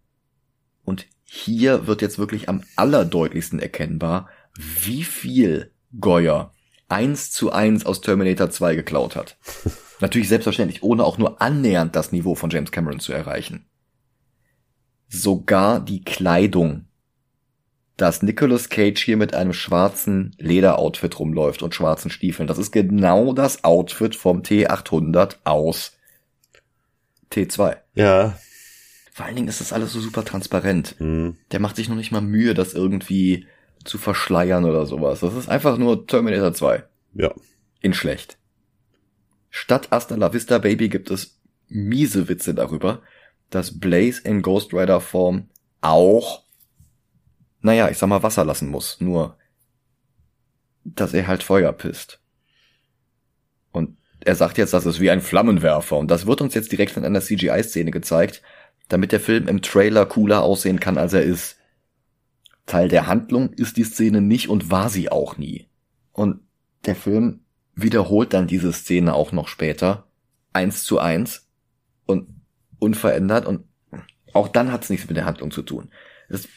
Und hier wird jetzt wirklich am allerdeutlichsten erkennbar, wie viel Goyer eins zu eins aus Terminator 2 geklaut hat. (laughs) Natürlich selbstverständlich, ohne auch nur annähernd das Niveau von James Cameron zu erreichen sogar die Kleidung, dass Nicolas Cage hier mit einem schwarzen Lederoutfit rumläuft und schwarzen Stiefeln. Das ist genau das Outfit vom T800 aus T2. Ja. Vor allen Dingen ist das alles so super transparent. Mhm. Der macht sich noch nicht mal Mühe, das irgendwie zu verschleiern oder sowas. Das ist einfach nur Terminator 2. Ja. In schlecht. Statt Asta La Vista Baby gibt es miese Witze darüber, dass Blaze in Ghost Rider Form auch, naja, ich sag mal, Wasser lassen muss. Nur, dass er halt Feuer pisst. Und er sagt jetzt, das ist wie ein Flammenwerfer. Und das wird uns jetzt direkt von einer CGI-Szene gezeigt, damit der Film im Trailer cooler aussehen kann, als er ist. Teil der Handlung ist die Szene nicht und war sie auch nie. Und der Film wiederholt dann diese Szene auch noch später, eins zu eins, und unverändert und auch dann hat es nichts mit der Handlung zu tun. Das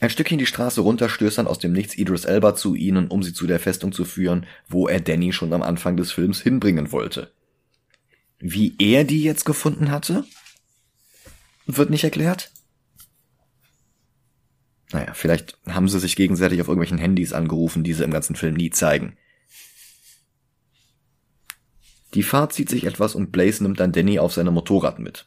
ein Stückchen die Straße runter stößt dann aus dem Nichts Idris Elba zu ihnen, um sie zu der Festung zu führen, wo er Danny schon am Anfang des Films hinbringen wollte. Wie er die jetzt gefunden hatte? Wird nicht erklärt? Naja, vielleicht haben sie sich gegenseitig auf irgendwelchen Handys angerufen, die sie im ganzen Film nie zeigen. Die Fahrt zieht sich etwas und Blaze nimmt dann Danny auf seinem Motorrad mit.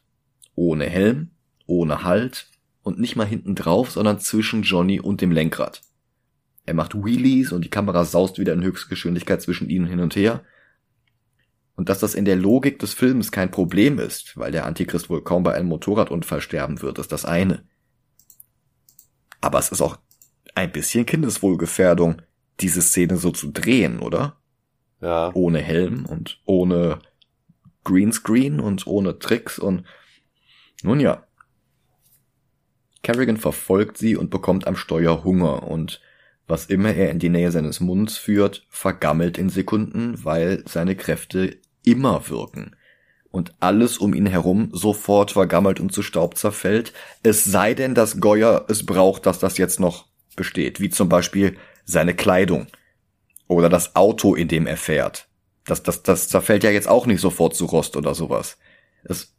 Ohne Helm, ohne Halt und nicht mal hinten drauf, sondern zwischen Johnny und dem Lenkrad. Er macht Wheelies und die Kamera saust wieder in Höchstgeschwindigkeit zwischen ihnen hin und her. Und dass das in der Logik des Films kein Problem ist, weil der Antichrist wohl kaum bei einem Motorradunfall sterben wird, ist das eine. Aber es ist auch ein bisschen Kindeswohlgefährdung, diese Szene so zu drehen, oder? Ja. Ohne Helm und ohne Greenscreen und ohne Tricks und nun ja. Kerrigan verfolgt sie und bekommt am Steuer Hunger und was immer er in die Nähe seines Munds führt, vergammelt in Sekunden, weil seine Kräfte immer wirken und alles um ihn herum sofort vergammelt und zu Staub zerfällt, es sei denn, dass Goyer es braucht, dass das jetzt noch besteht, wie zum Beispiel seine Kleidung. Oder das Auto, in dem er fährt. Das, das, das zerfällt ja jetzt auch nicht sofort zu Rost oder sowas. Es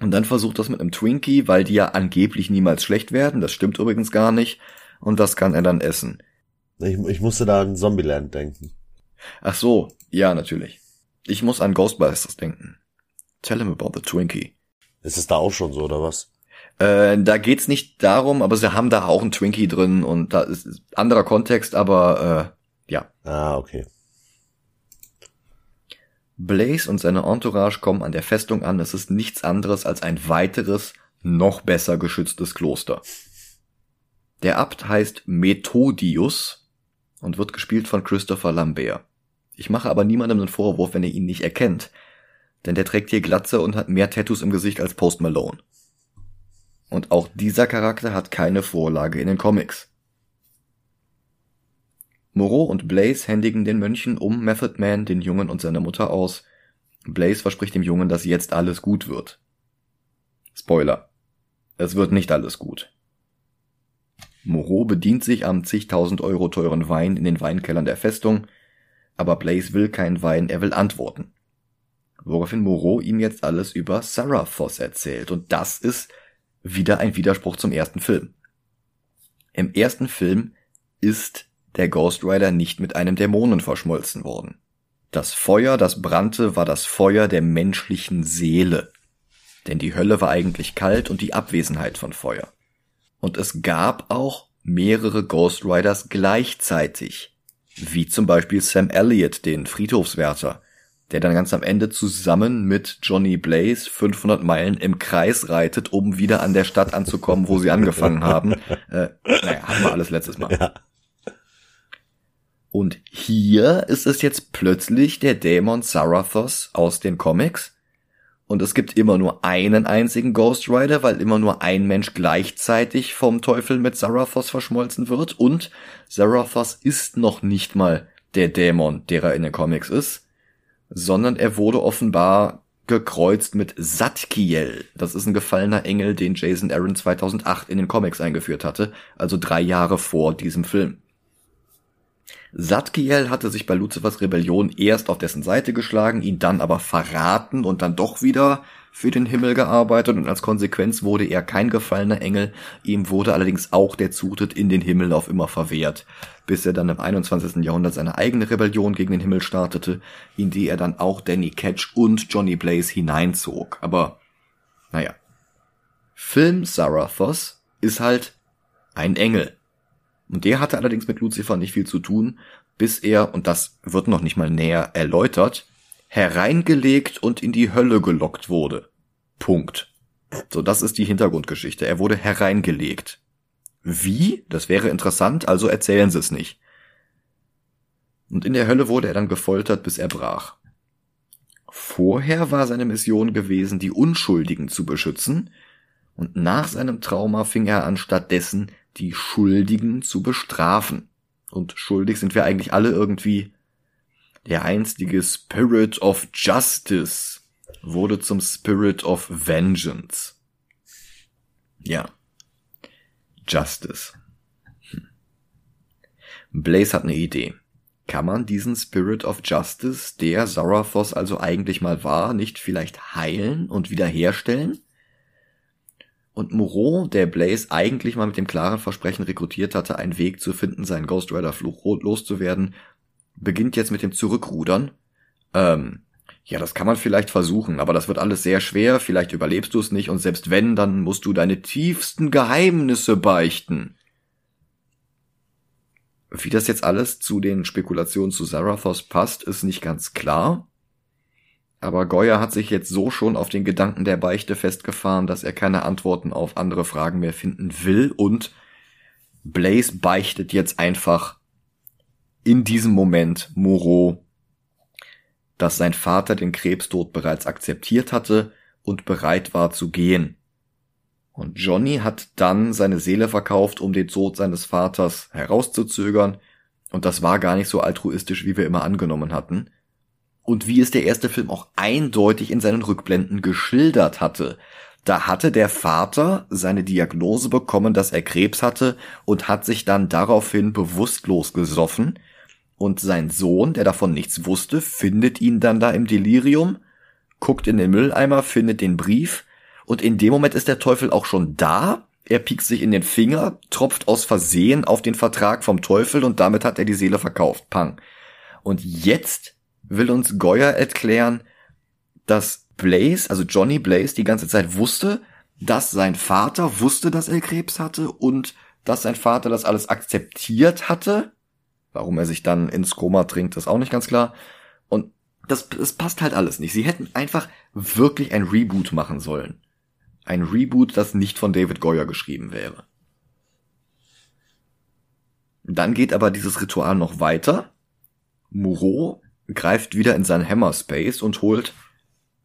und dann versucht das mit einem Twinkie, weil die ja angeblich niemals schlecht werden. Das stimmt übrigens gar nicht. Und das kann er dann essen. Ich, ich musste da an Zombieland denken. Ach so, ja, natürlich. Ich muss an Ghostbusters denken. Tell him about the Twinkie. Ist es da auch schon so, oder was? Äh, da geht's nicht darum, aber sie haben da auch einen Twinkie drin und da ist anderer Kontext, aber äh, ja. Ah, okay. Blaze und seine Entourage kommen an der Festung an. Es ist nichts anderes als ein weiteres, noch besser geschütztes Kloster. Der Abt heißt Methodius und wird gespielt von Christopher Lambert. Ich mache aber niemandem einen Vorwurf, wenn er ihn nicht erkennt, denn der trägt hier Glatze und hat mehr Tattoos im Gesicht als Post Malone. Und auch dieser Charakter hat keine Vorlage in den Comics. Moreau und Blaze händigen den Mönchen um Method Man, den Jungen und seine Mutter aus. Blaze verspricht dem Jungen, dass jetzt alles gut wird. Spoiler. Es wird nicht alles gut. Moreau bedient sich am zigtausend Euro teuren Wein in den Weinkellern der Festung, aber Blaze will keinen Wein, er will antworten. Woraufhin Moreau ihm jetzt alles über Sarah Foss erzählt, und das ist wieder ein Widerspruch zum ersten Film. Im ersten Film ist der Ghost Rider nicht mit einem Dämonen verschmolzen worden. Das Feuer, das brannte, war das Feuer der menschlichen Seele. denn die Hölle war eigentlich kalt und die Abwesenheit von Feuer. Und es gab auch mehrere Ghost Riders gleichzeitig, wie zum Beispiel Sam Elliott, den Friedhofswärter, der dann ganz am Ende zusammen mit Johnny Blaze 500 Meilen im Kreis reitet, um wieder an der Stadt anzukommen, wo sie angefangen haben. (laughs) Äh, naja, hatten wir alles letztes Mal. Ja. Und hier ist es jetzt plötzlich der Dämon Sarathos aus den Comics. Und es gibt immer nur einen einzigen Ghost Rider, weil immer nur ein Mensch gleichzeitig vom Teufel mit Sarathos verschmolzen wird. Und Sarathos ist noch nicht mal der Dämon, der er in den Comics ist, sondern er wurde offenbar gekreuzt mit Satkiel. Das ist ein gefallener Engel, den Jason Aaron 2008 in den Comics eingeführt hatte, also drei Jahre vor diesem Film. Satkiel hatte sich bei Luzifers Rebellion erst auf dessen Seite geschlagen, ihn dann aber verraten und dann doch wieder für den Himmel gearbeitet und als Konsequenz wurde er kein gefallener Engel, ihm wurde allerdings auch der Zutritt in den Himmel auf immer verwehrt, bis er dann im 21. Jahrhundert seine eigene Rebellion gegen den Himmel startete, in die er dann auch Danny Ketch und Johnny Blaze hineinzog. Aber, naja. Film Sarathos ist halt ein Engel. Und der hatte allerdings mit Lucifer nicht viel zu tun, bis er, und das wird noch nicht mal näher erläutert, hereingelegt und in die Hölle gelockt wurde. Punkt. So, das ist die Hintergrundgeschichte. Er wurde hereingelegt. Wie? Das wäre interessant, also erzählen Sie es nicht. Und in der Hölle wurde er dann gefoltert, bis er brach. Vorher war seine Mission gewesen, die Unschuldigen zu beschützen, und nach seinem Trauma fing er an, stattdessen die Schuldigen zu bestrafen. Und schuldig sind wir eigentlich alle irgendwie. Der einstige Spirit of Justice wurde zum Spirit of Vengeance. Ja. Justice. Hm. Blaze hat eine Idee. Kann man diesen Spirit of Justice, der Zarathos also eigentlich mal war, nicht vielleicht heilen und wiederherstellen? Und Moreau, der Blaze eigentlich mal mit dem klaren Versprechen rekrutiert hatte, einen Weg zu finden, seinen Ghost Rider Fluch loszuwerden, beginnt jetzt mit dem Zurückrudern. Ähm, ja, das kann man vielleicht versuchen, aber das wird alles sehr schwer, vielleicht überlebst du es nicht und selbst wenn, dann musst du deine tiefsten Geheimnisse beichten. Wie das jetzt alles zu den Spekulationen zu Zarathos passt, ist nicht ganz klar. Aber Goya hat sich jetzt so schon auf den Gedanken der Beichte festgefahren, dass er keine Antworten auf andere Fragen mehr finden will. Und Blaze beichtet jetzt einfach in diesem Moment Moreau, dass sein Vater den Krebstod bereits akzeptiert hatte und bereit war zu gehen. Und Johnny hat dann seine Seele verkauft, um den Tod seines Vaters herauszuzögern, und das war gar nicht so altruistisch, wie wir immer angenommen hatten und wie es der erste Film auch eindeutig in seinen Rückblenden geschildert hatte. Da hatte der Vater seine Diagnose bekommen, dass er Krebs hatte und hat sich dann daraufhin bewusstlos gesoffen. Und sein Sohn, der davon nichts wusste, findet ihn dann da im Delirium, guckt in den Mülleimer, findet den Brief und in dem Moment ist der Teufel auch schon da. Er piekt sich in den Finger, tropft aus Versehen auf den Vertrag vom Teufel und damit hat er die Seele verkauft. Pang. Und jetzt will uns Goya erklären, dass Blaze, also Johnny Blaze, die ganze Zeit wusste, dass sein Vater wusste, dass er Krebs hatte und dass sein Vater das alles akzeptiert hatte. Warum er sich dann ins Koma trinkt, ist auch nicht ganz klar. Und das, das passt halt alles nicht. Sie hätten einfach wirklich ein Reboot machen sollen. Ein Reboot, das nicht von David Goyer geschrieben wäre. Dann geht aber dieses Ritual noch weiter. Moreau greift wieder in sein Hammer Space und holt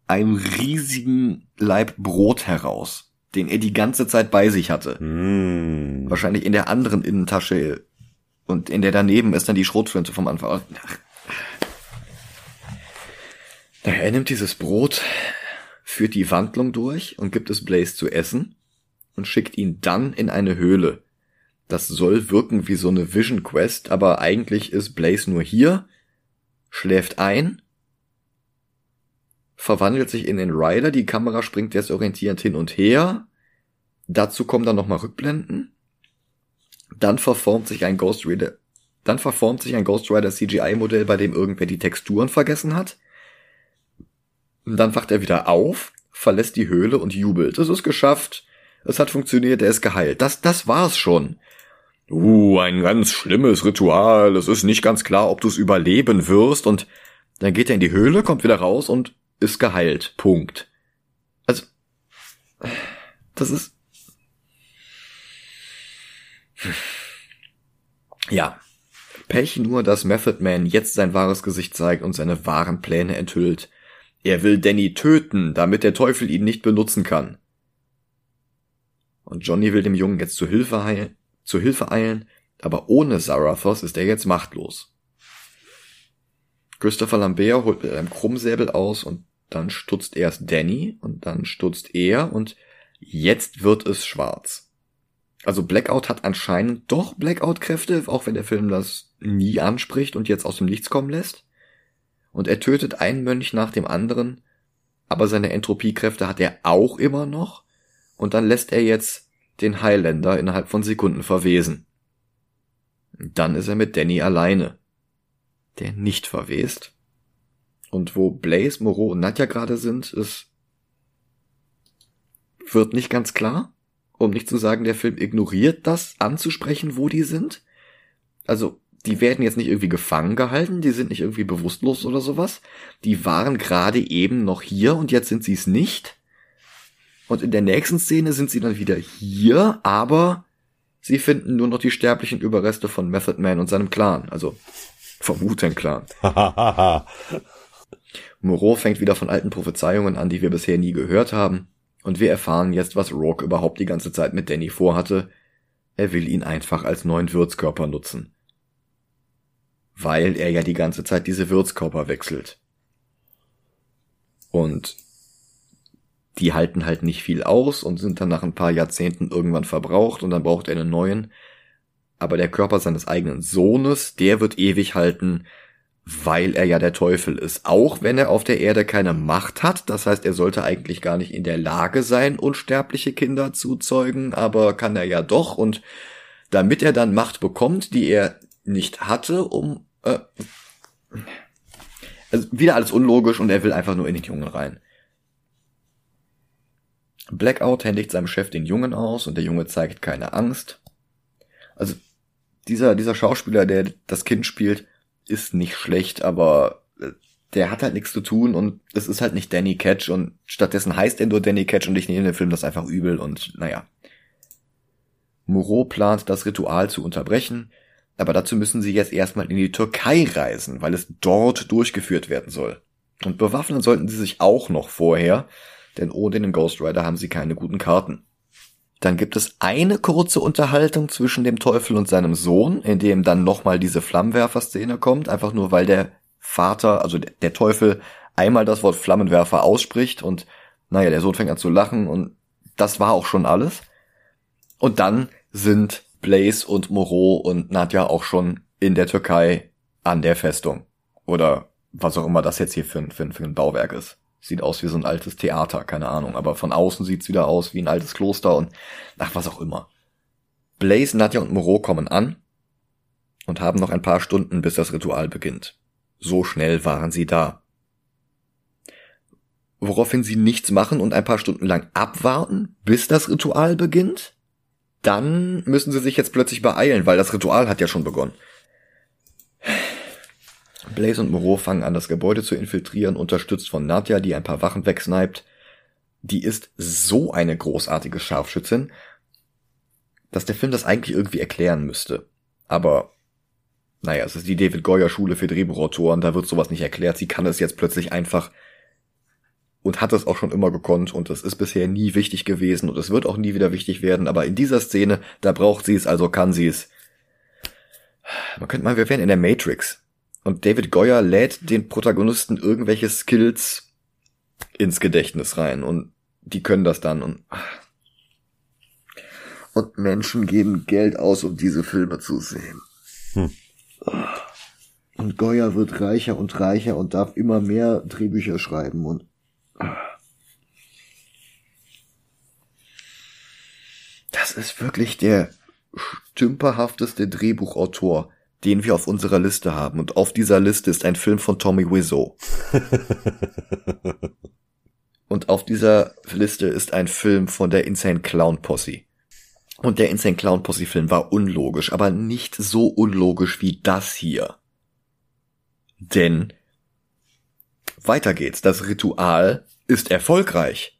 einen riesigen Leib Brot heraus, den er die ganze Zeit bei sich hatte. Mm. Wahrscheinlich in der anderen Innentasche und in der daneben ist dann die Schrotflinte vom Anfang. Er nimmt dieses Brot, führt die Wandlung durch und gibt es Blaze zu essen und schickt ihn dann in eine Höhle. Das soll wirken wie so eine Vision Quest, aber eigentlich ist Blaze nur hier, schläft ein, verwandelt sich in den Rider, die Kamera springt desorientierend hin und her, dazu kommen dann nochmal Rückblenden, dann verformt sich ein Ghost Rider, dann verformt sich ein Ghost Rider CGI Modell, bei dem irgendwer die Texturen vergessen hat, dann wacht er wieder auf, verlässt die Höhle und jubelt. Es ist geschafft. Es hat funktioniert, er ist geheilt. Das, das war's schon. Uh, ein ganz schlimmes Ritual. Es ist nicht ganz klar, ob du es überleben wirst. Und dann geht er in die Höhle, kommt wieder raus und ist geheilt. Punkt. Also, das ist. Ja. Pech nur, dass Method Man jetzt sein wahres Gesicht zeigt und seine wahren Pläne enthüllt. Er will Danny töten, damit der Teufel ihn nicht benutzen kann. Und Johnny will dem Jungen jetzt zu Hilfe, heilen, zu Hilfe eilen, aber ohne Zarathos ist er jetzt machtlos. Christopher Lambert holt mit einem Krummsäbel aus und dann stutzt erst Danny und dann stutzt er und jetzt wird es schwarz. Also Blackout hat anscheinend doch Blackout-Kräfte, auch wenn der Film das nie anspricht und jetzt aus dem Nichts kommen lässt. Und er tötet einen Mönch nach dem anderen, aber seine Entropiekräfte hat er auch immer noch. Und dann lässt er jetzt den Highlander innerhalb von Sekunden verwesen. Dann ist er mit Danny alleine, der nicht verwest. Und wo Blaze, Moreau und Nadja gerade sind, ist wird nicht ganz klar. Um nicht zu sagen, der Film ignoriert das anzusprechen, wo die sind. Also, die werden jetzt nicht irgendwie gefangen gehalten, die sind nicht irgendwie bewusstlos oder sowas. Die waren gerade eben noch hier und jetzt sind sie es nicht. Und in der nächsten Szene sind sie dann wieder hier, aber sie finden nur noch die sterblichen Überreste von Method Man und seinem Clan, also vom Wu-Tang Clan. (laughs) Moreau fängt wieder von alten Prophezeiungen an, die wir bisher nie gehört haben. Und wir erfahren jetzt, was Rourke überhaupt die ganze Zeit mit Danny vorhatte. Er will ihn einfach als neuen Wirtskörper nutzen. Weil er ja die ganze Zeit diese Wirtskörper wechselt. Und die halten halt nicht viel aus und sind dann nach ein paar Jahrzehnten irgendwann verbraucht und dann braucht er einen neuen. Aber der Körper seines eigenen Sohnes, der wird ewig halten, weil er ja der Teufel ist. Auch wenn er auf der Erde keine Macht hat, das heißt, er sollte eigentlich gar nicht in der Lage sein, unsterbliche Kinder zu zeugen, aber kann er ja doch und damit er dann Macht bekommt, die er nicht hatte, um äh, also wieder alles unlogisch und er will einfach nur in den Jungen rein. Blackout händigt seinem Chef den Jungen aus und der Junge zeigt keine Angst. Also dieser, dieser Schauspieler, der das Kind spielt, ist nicht schlecht, aber äh, der hat halt nichts zu tun und es ist halt nicht Danny Catch und stattdessen heißt er nur Danny Catch und ich nehme den Film das einfach übel und naja. Moreau plant, das Ritual zu unterbrechen, aber dazu müssen sie jetzt erstmal in die Türkei reisen, weil es dort durchgeführt werden soll. Und bewaffnen sollten sie sich auch noch vorher, denn ohne den Ghost Rider haben sie keine guten Karten. Dann gibt es eine kurze Unterhaltung zwischen dem Teufel und seinem Sohn, in dem dann nochmal diese Flammenwerfer-Szene kommt, einfach nur weil der Vater, also der Teufel, einmal das Wort Flammenwerfer ausspricht und naja, der Sohn fängt an zu lachen und das war auch schon alles. Und dann sind Blaze und Moreau und Nadja auch schon in der Türkei an der Festung. Oder was auch immer das jetzt hier für, für, für ein Bauwerk ist. Sieht aus wie so ein altes Theater, keine Ahnung. Aber von außen sieht's wieder aus wie ein altes Kloster und ach, was auch immer. Blaze, Nadja und Moreau kommen an und haben noch ein paar Stunden, bis das Ritual beginnt. So schnell waren sie da. Woraufhin sie nichts machen und ein paar Stunden lang abwarten, bis das Ritual beginnt? Dann müssen sie sich jetzt plötzlich beeilen, weil das Ritual hat ja schon begonnen. Blaze und Moreau fangen an, das Gebäude zu infiltrieren, unterstützt von Nadja, die ein paar Wachen wegsniped. Die ist so eine großartige Scharfschützin, dass der Film das eigentlich irgendwie erklären müsste. Aber, naja, es ist die David Goyer Schule für Drehbuchautoren, da wird sowas nicht erklärt. Sie kann es jetzt plötzlich einfach und hat es auch schon immer gekonnt und es ist bisher nie wichtig gewesen und es wird auch nie wieder wichtig werden, aber in dieser Szene, da braucht sie es, also kann sie es. Man könnte mal, wir wären in der Matrix. Und David Goyer lädt den Protagonisten irgendwelche Skills ins Gedächtnis rein. Und die können das dann. Und und Menschen geben Geld aus, um diese Filme zu sehen. Hm. Und Goyer wird reicher und reicher und darf immer mehr Drehbücher schreiben und das ist wirklich der stümperhafteste Drehbuchautor, den wir auf unserer Liste haben. Und auf dieser Liste ist ein Film von Tommy Wiseau. (laughs) und auf dieser Liste ist ein Film von der Insane Clown Posse. Und der Insane Clown Posse Film war unlogisch, aber nicht so unlogisch wie das hier. Denn weiter geht's. Das Ritual ist erfolgreich.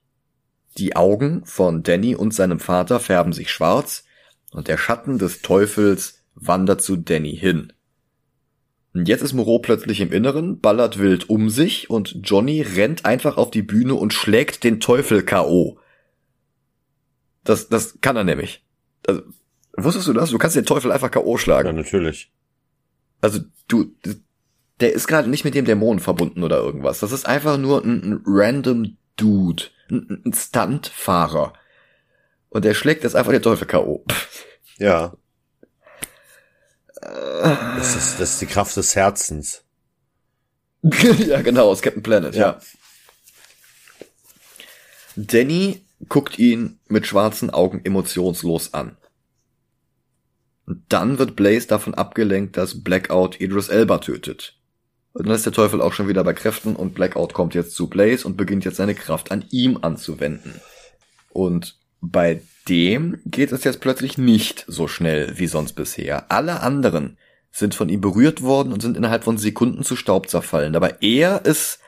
Die Augen von Danny und seinem Vater färben sich schwarz und der Schatten des Teufels wandert zu Danny hin. Und jetzt ist Moreau plötzlich im Inneren, ballert wild um sich und Johnny rennt einfach auf die Bühne und schlägt den Teufel K.O. Das, das kann er nämlich. Also, wusstest du das? Du kannst den Teufel einfach K.O. schlagen. Ja, natürlich. Also, du, der ist gerade nicht mit dem Dämonen verbunden oder irgendwas. Das ist einfach nur ein, ein random Dude, ein, ein Stuntfahrer. Und der schlägt jetzt einfach den Teufel K.O. Ja. Das ist, das ist die Kraft des Herzens. (laughs) ja, genau, aus Captain Planet, ja. ja. Danny guckt ihn mit schwarzen Augen emotionslos an. Und dann wird Blaze davon abgelenkt, dass Blackout Idris Elba tötet. Und dann ist der Teufel auch schon wieder bei Kräften und Blackout kommt jetzt zu Blaze und beginnt jetzt seine Kraft an ihm anzuwenden. Und bei dem geht es jetzt plötzlich nicht so schnell wie sonst bisher. Alle anderen sind von ihm berührt worden und sind innerhalb von Sekunden zu Staub zerfallen. Aber er ist,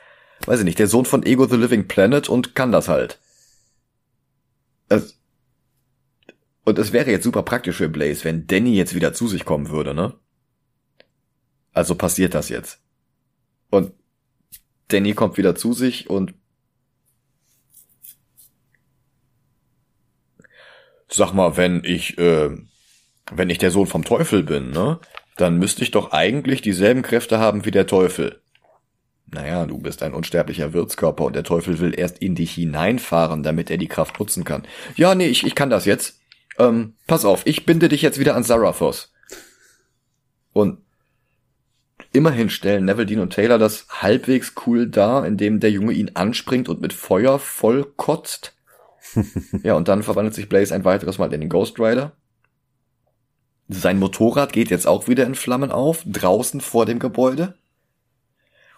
weiß ich nicht, der Sohn von Ego the Living Planet und kann das halt. Es und es wäre jetzt super praktisch für Blaze, wenn Danny jetzt wieder zu sich kommen würde, ne? Also passiert das jetzt. Und Danny kommt wieder zu sich und sag mal, wenn ich, äh, wenn ich der Sohn vom Teufel bin, ne, dann müsste ich doch eigentlich dieselben Kräfte haben wie der Teufel. Naja, du bist ein unsterblicher Wirtskörper und der Teufel will erst in dich hineinfahren, damit er die Kraft nutzen kann. Ja, nee, ich, ich kann das jetzt. Ähm, pass auf, ich binde dich jetzt wieder an Sarathos. Und immerhin stellen Neville, Dean und Taylor das halbwegs cool dar, indem der Junge ihn anspringt und mit Feuer voll kotzt. (laughs) ja, und dann verwandelt sich Blaze ein weiteres Mal in den Ghost Rider. Sein Motorrad geht jetzt auch wieder in Flammen auf, draußen vor dem Gebäude.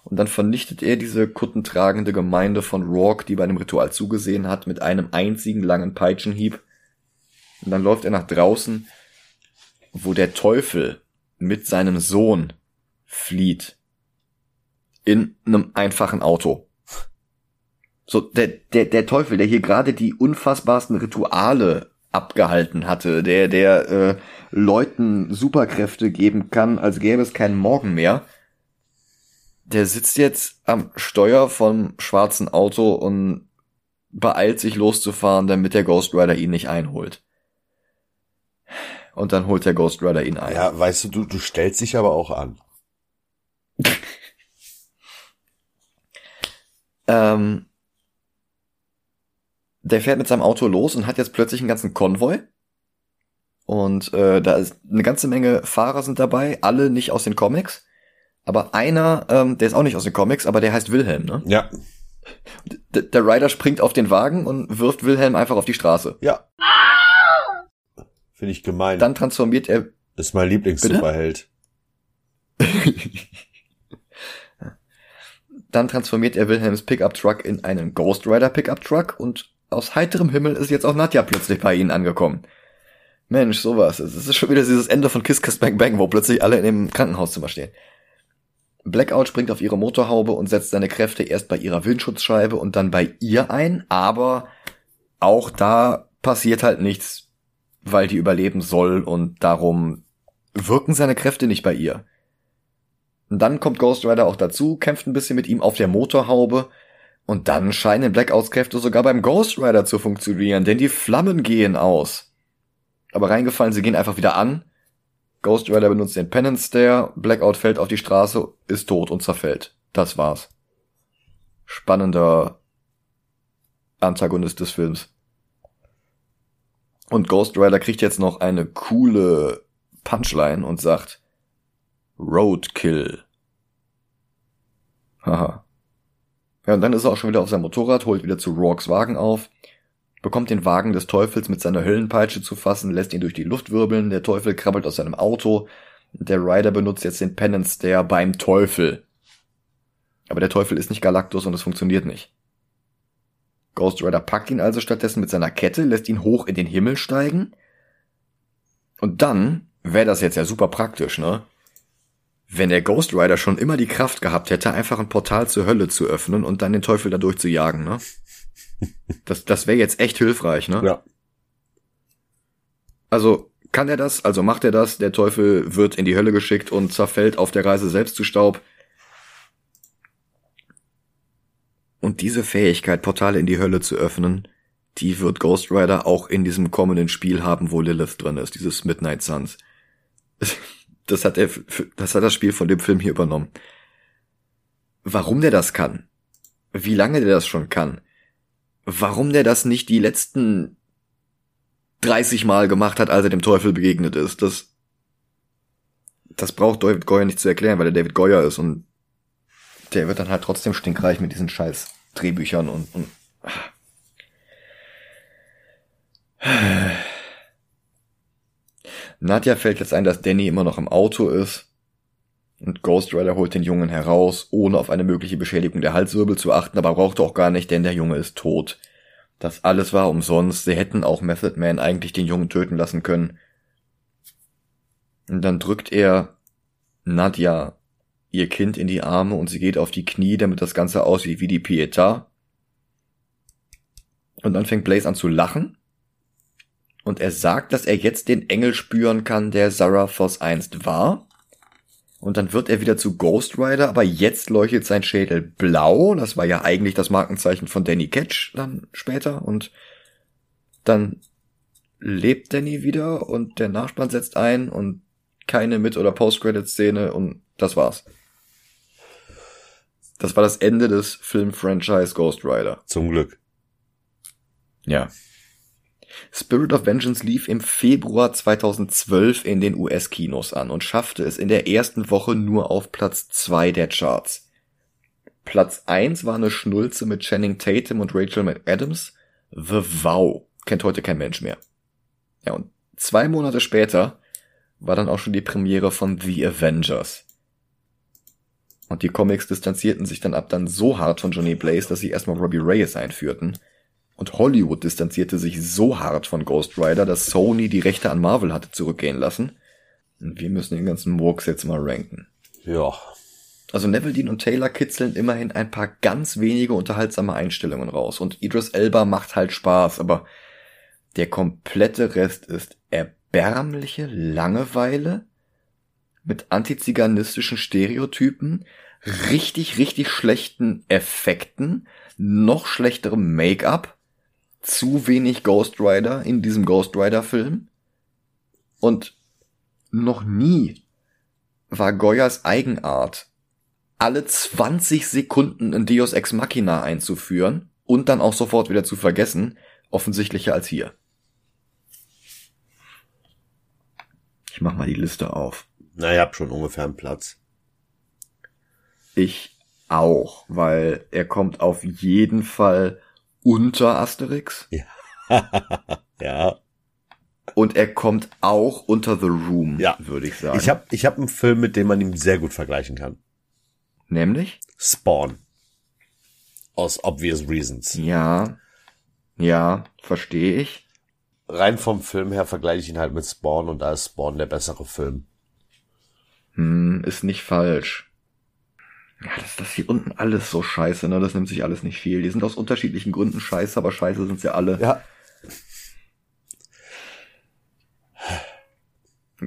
Und dann vernichtet er diese kuttentragende Gemeinde von Rourke, die bei dem Ritual zugesehen hat, mit einem einzigen langen Peitschenhieb. Und dann läuft er nach draußen, wo der Teufel mit seinem Sohn flieht. In einem einfachen Auto. So, der, der, der Teufel, der hier gerade die unfassbarsten Rituale abgehalten hatte, der, der äh, Leuten Superkräfte geben kann, als gäbe es keinen Morgen mehr, der sitzt jetzt am Steuer vom schwarzen Auto und beeilt sich loszufahren, damit der Ghost Rider ihn nicht einholt. Und dann holt der Ghost Rider ihn ein. Ja, weißt du, du, du stellst dich aber auch an. (laughs) ähm, der fährt mit seinem Auto los und hat jetzt plötzlich einen ganzen Konvoi. Und äh, da ist eine ganze Menge Fahrer sind dabei, alle nicht aus den Comics. Aber einer, ähm, der ist auch nicht aus den Comics, aber der heißt Wilhelm, ne? Ja. D der Rider springt auf den Wagen und wirft Wilhelm einfach auf die Straße. Ja. Finde ich gemein. Dann transformiert er. ist mein Lieblings-Superheld. (laughs) Dann transformiert er Wilhelms Pickup Truck in einen Ghost Rider Pickup Truck und aus heiterem Himmel ist jetzt auch Nadja plötzlich bei ihnen angekommen. Mensch, sowas. Es ist schon wieder dieses Ende von Kiss Kiss Bang Bang, wo plötzlich alle in dem Krankenhauszimmer stehen. Blackout springt auf ihre Motorhaube und setzt seine Kräfte erst bei ihrer Windschutzscheibe und dann bei ihr ein, aber auch da passiert halt nichts, weil die überleben soll und darum wirken seine Kräfte nicht bei ihr. Und dann kommt Ghost Rider auch dazu, kämpft ein bisschen mit ihm auf der Motorhaube und dann scheinen Blackouts Kräfte sogar beim Ghost Rider zu funktionieren, denn die Flammen gehen aus. Aber reingefallen, sie gehen einfach wieder an. Ghost Rider benutzt den Penance Stare, Blackout fällt auf die Straße, ist tot und zerfällt. Das war's. Spannender Antagonist des Films. Und Ghost Rider kriegt jetzt noch eine coole Punchline und sagt Roadkill. Haha. Ja, und dann ist er auch schon wieder auf seinem Motorrad, holt wieder zu Rorks Wagen auf, bekommt den Wagen des Teufels mit seiner Höllenpeitsche zu fassen, lässt ihn durch die Luft wirbeln, der Teufel krabbelt aus seinem Auto, der Rider benutzt jetzt den Penance Stare beim Teufel. Aber der Teufel ist nicht Galactus und es funktioniert nicht. Ghost Rider packt ihn also stattdessen mit seiner Kette, lässt ihn hoch in den Himmel steigen. Und dann wäre das jetzt ja super praktisch, ne? Wenn der Ghost Rider schon immer die Kraft gehabt hätte, einfach ein Portal zur Hölle zu öffnen und dann den Teufel dadurch zu jagen, ne? (laughs) Das, das wäre jetzt echt hilfreich, ne? Ja. Also kann er das, also macht er das, der Teufel wird in die Hölle geschickt und zerfällt auf der Reise selbst zu Staub. Und diese Fähigkeit, Portale in die Hölle zu öffnen, die wird Ghost Rider auch in diesem kommenden Spiel haben, wo Lilith drin ist, dieses Midnight Suns. (laughs) Das hat er, das hat das Spiel von dem Film hier übernommen. Warum der das kann? Wie lange der das schon kann? Warum der das nicht die letzten 30 Mal gemacht hat, als er dem Teufel begegnet ist, das, das braucht David Goyer nicht zu erklären, weil er David Goyer ist und der wird dann halt trotzdem stinkreich mit diesen scheiß Drehbüchern und, und Nadja fällt jetzt ein, dass Danny immer noch im Auto ist. Und Ghost Rider holt den Jungen heraus, ohne auf eine mögliche Beschädigung der Halswirbel zu achten, aber braucht auch gar nicht, denn der Junge ist tot. Das alles war umsonst, sie hätten auch Method Man eigentlich den Jungen töten lassen können. Und dann drückt er Nadja ihr Kind in die Arme und sie geht auf die Knie, damit das Ganze aussieht wie die Pietà. Und dann fängt Blaze an zu lachen und er sagt, dass er jetzt den Engel spüren kann, der Zarathos einst war. Und dann wird er wieder zu Ghost Rider, aber jetzt leuchtet sein Schädel blau. Das war ja eigentlich das Markenzeichen von Danny Ketch dann später. Und dann lebt Danny wieder und der Nachspann setzt ein und keine Mit- oder Post-Credit-Szene und das war's. Das war das Ende des Film-Franchise Ghost Rider. Zum Glück. Ja. Spirit of Vengeance lief im Februar 2012 in den US-Kinos an und schaffte es in der ersten Woche nur auf Platz zwei der Charts. Platz eins war eine Schnulze mit Channing Tatum und Rachel McAdams. The Vow. Kennt heute kein Mensch mehr. Ja, und zwei Monate später war dann auch schon die Premiere von The Avengers. Und die Comics distanzierten sich dann ab dann so hart von Johnny Blaze, dass sie erstmal Robbie Reyes einführten und Hollywood distanzierte sich so hart von Ghost Rider, dass Sony die Rechte an Marvel hatte zurückgehen lassen. Und wir müssen den ganzen Murks jetzt mal ranken. Ja. Also Neville Dean und Taylor kitzeln immerhin ein paar ganz wenige unterhaltsame Einstellungen raus. Und Idris Elba macht halt Spaß, aber der komplette Rest ist erbärmliche Langeweile mit antiziganistischen Stereotypen, richtig, richtig schlechten Effekten, noch schlechterem Make-up zu wenig Ghost Rider in diesem Ghost Rider Film. Und noch nie war Goyas Eigenart, alle 20 Sekunden ein Deus Ex Machina einzuführen und dann auch sofort wieder zu vergessen, offensichtlicher als hier. Ich mach mal die Liste auf. Na, ihr habt schon ungefähr einen Platz. Ich auch, weil er kommt auf jeden Fall unter Asterix. Ja. (laughs) ja. Und er kommt auch unter The Room, ja. würde ich sagen. Ich habe ich hab einen Film, mit dem man ihn sehr gut vergleichen kann. Nämlich? Spawn. Aus obvious reasons. Ja. Ja, verstehe ich. Rein vom Film her vergleiche ich ihn halt mit Spawn und da ist Spawn der bessere Film. Hm, ist nicht falsch. Ja, das, das hier unten alles so scheiße, ne? Das nimmt sich alles nicht viel. Die sind aus unterschiedlichen Gründen scheiße, aber scheiße sind sie alle. Ja.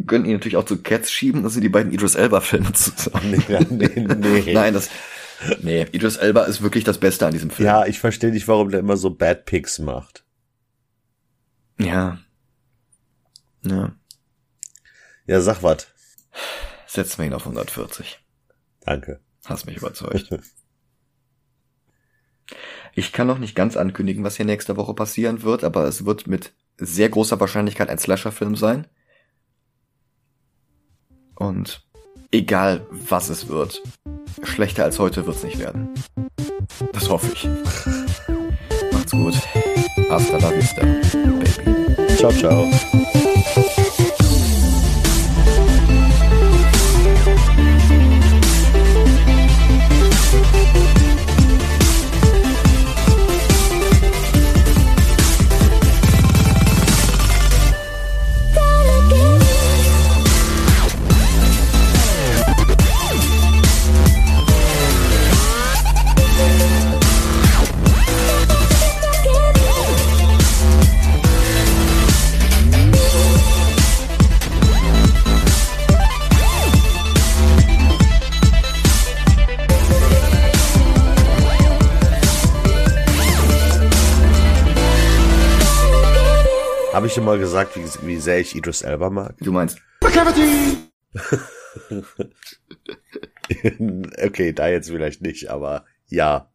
Können ihn natürlich auch zu Cats schieben, das sind die beiden Idris Elba-Filme zusammen. Nee, nee, (laughs) nee. Nein, das. Nee, Idris Elba ist wirklich das Beste an diesem Film. Ja, ich verstehe nicht, warum der immer so Bad Pics macht. Ja. Ja. Ja, sag was. Setzen wir ihn auf 140. Danke. Hast mich überzeugt. Ich kann noch nicht ganz ankündigen, was hier nächste Woche passieren wird, aber es wird mit sehr großer Wahrscheinlichkeit ein Slasher-Film sein. Und egal was es wird, schlechter als heute wird's nicht werden. Das hoffe ich. Macht's gut. Hasta la vista, baby. Ciao, ciao. Habe ich dir mal gesagt, wie, wie sehr ich Idris Elba mag? Du meinst. (laughs) okay, da jetzt vielleicht nicht, aber ja.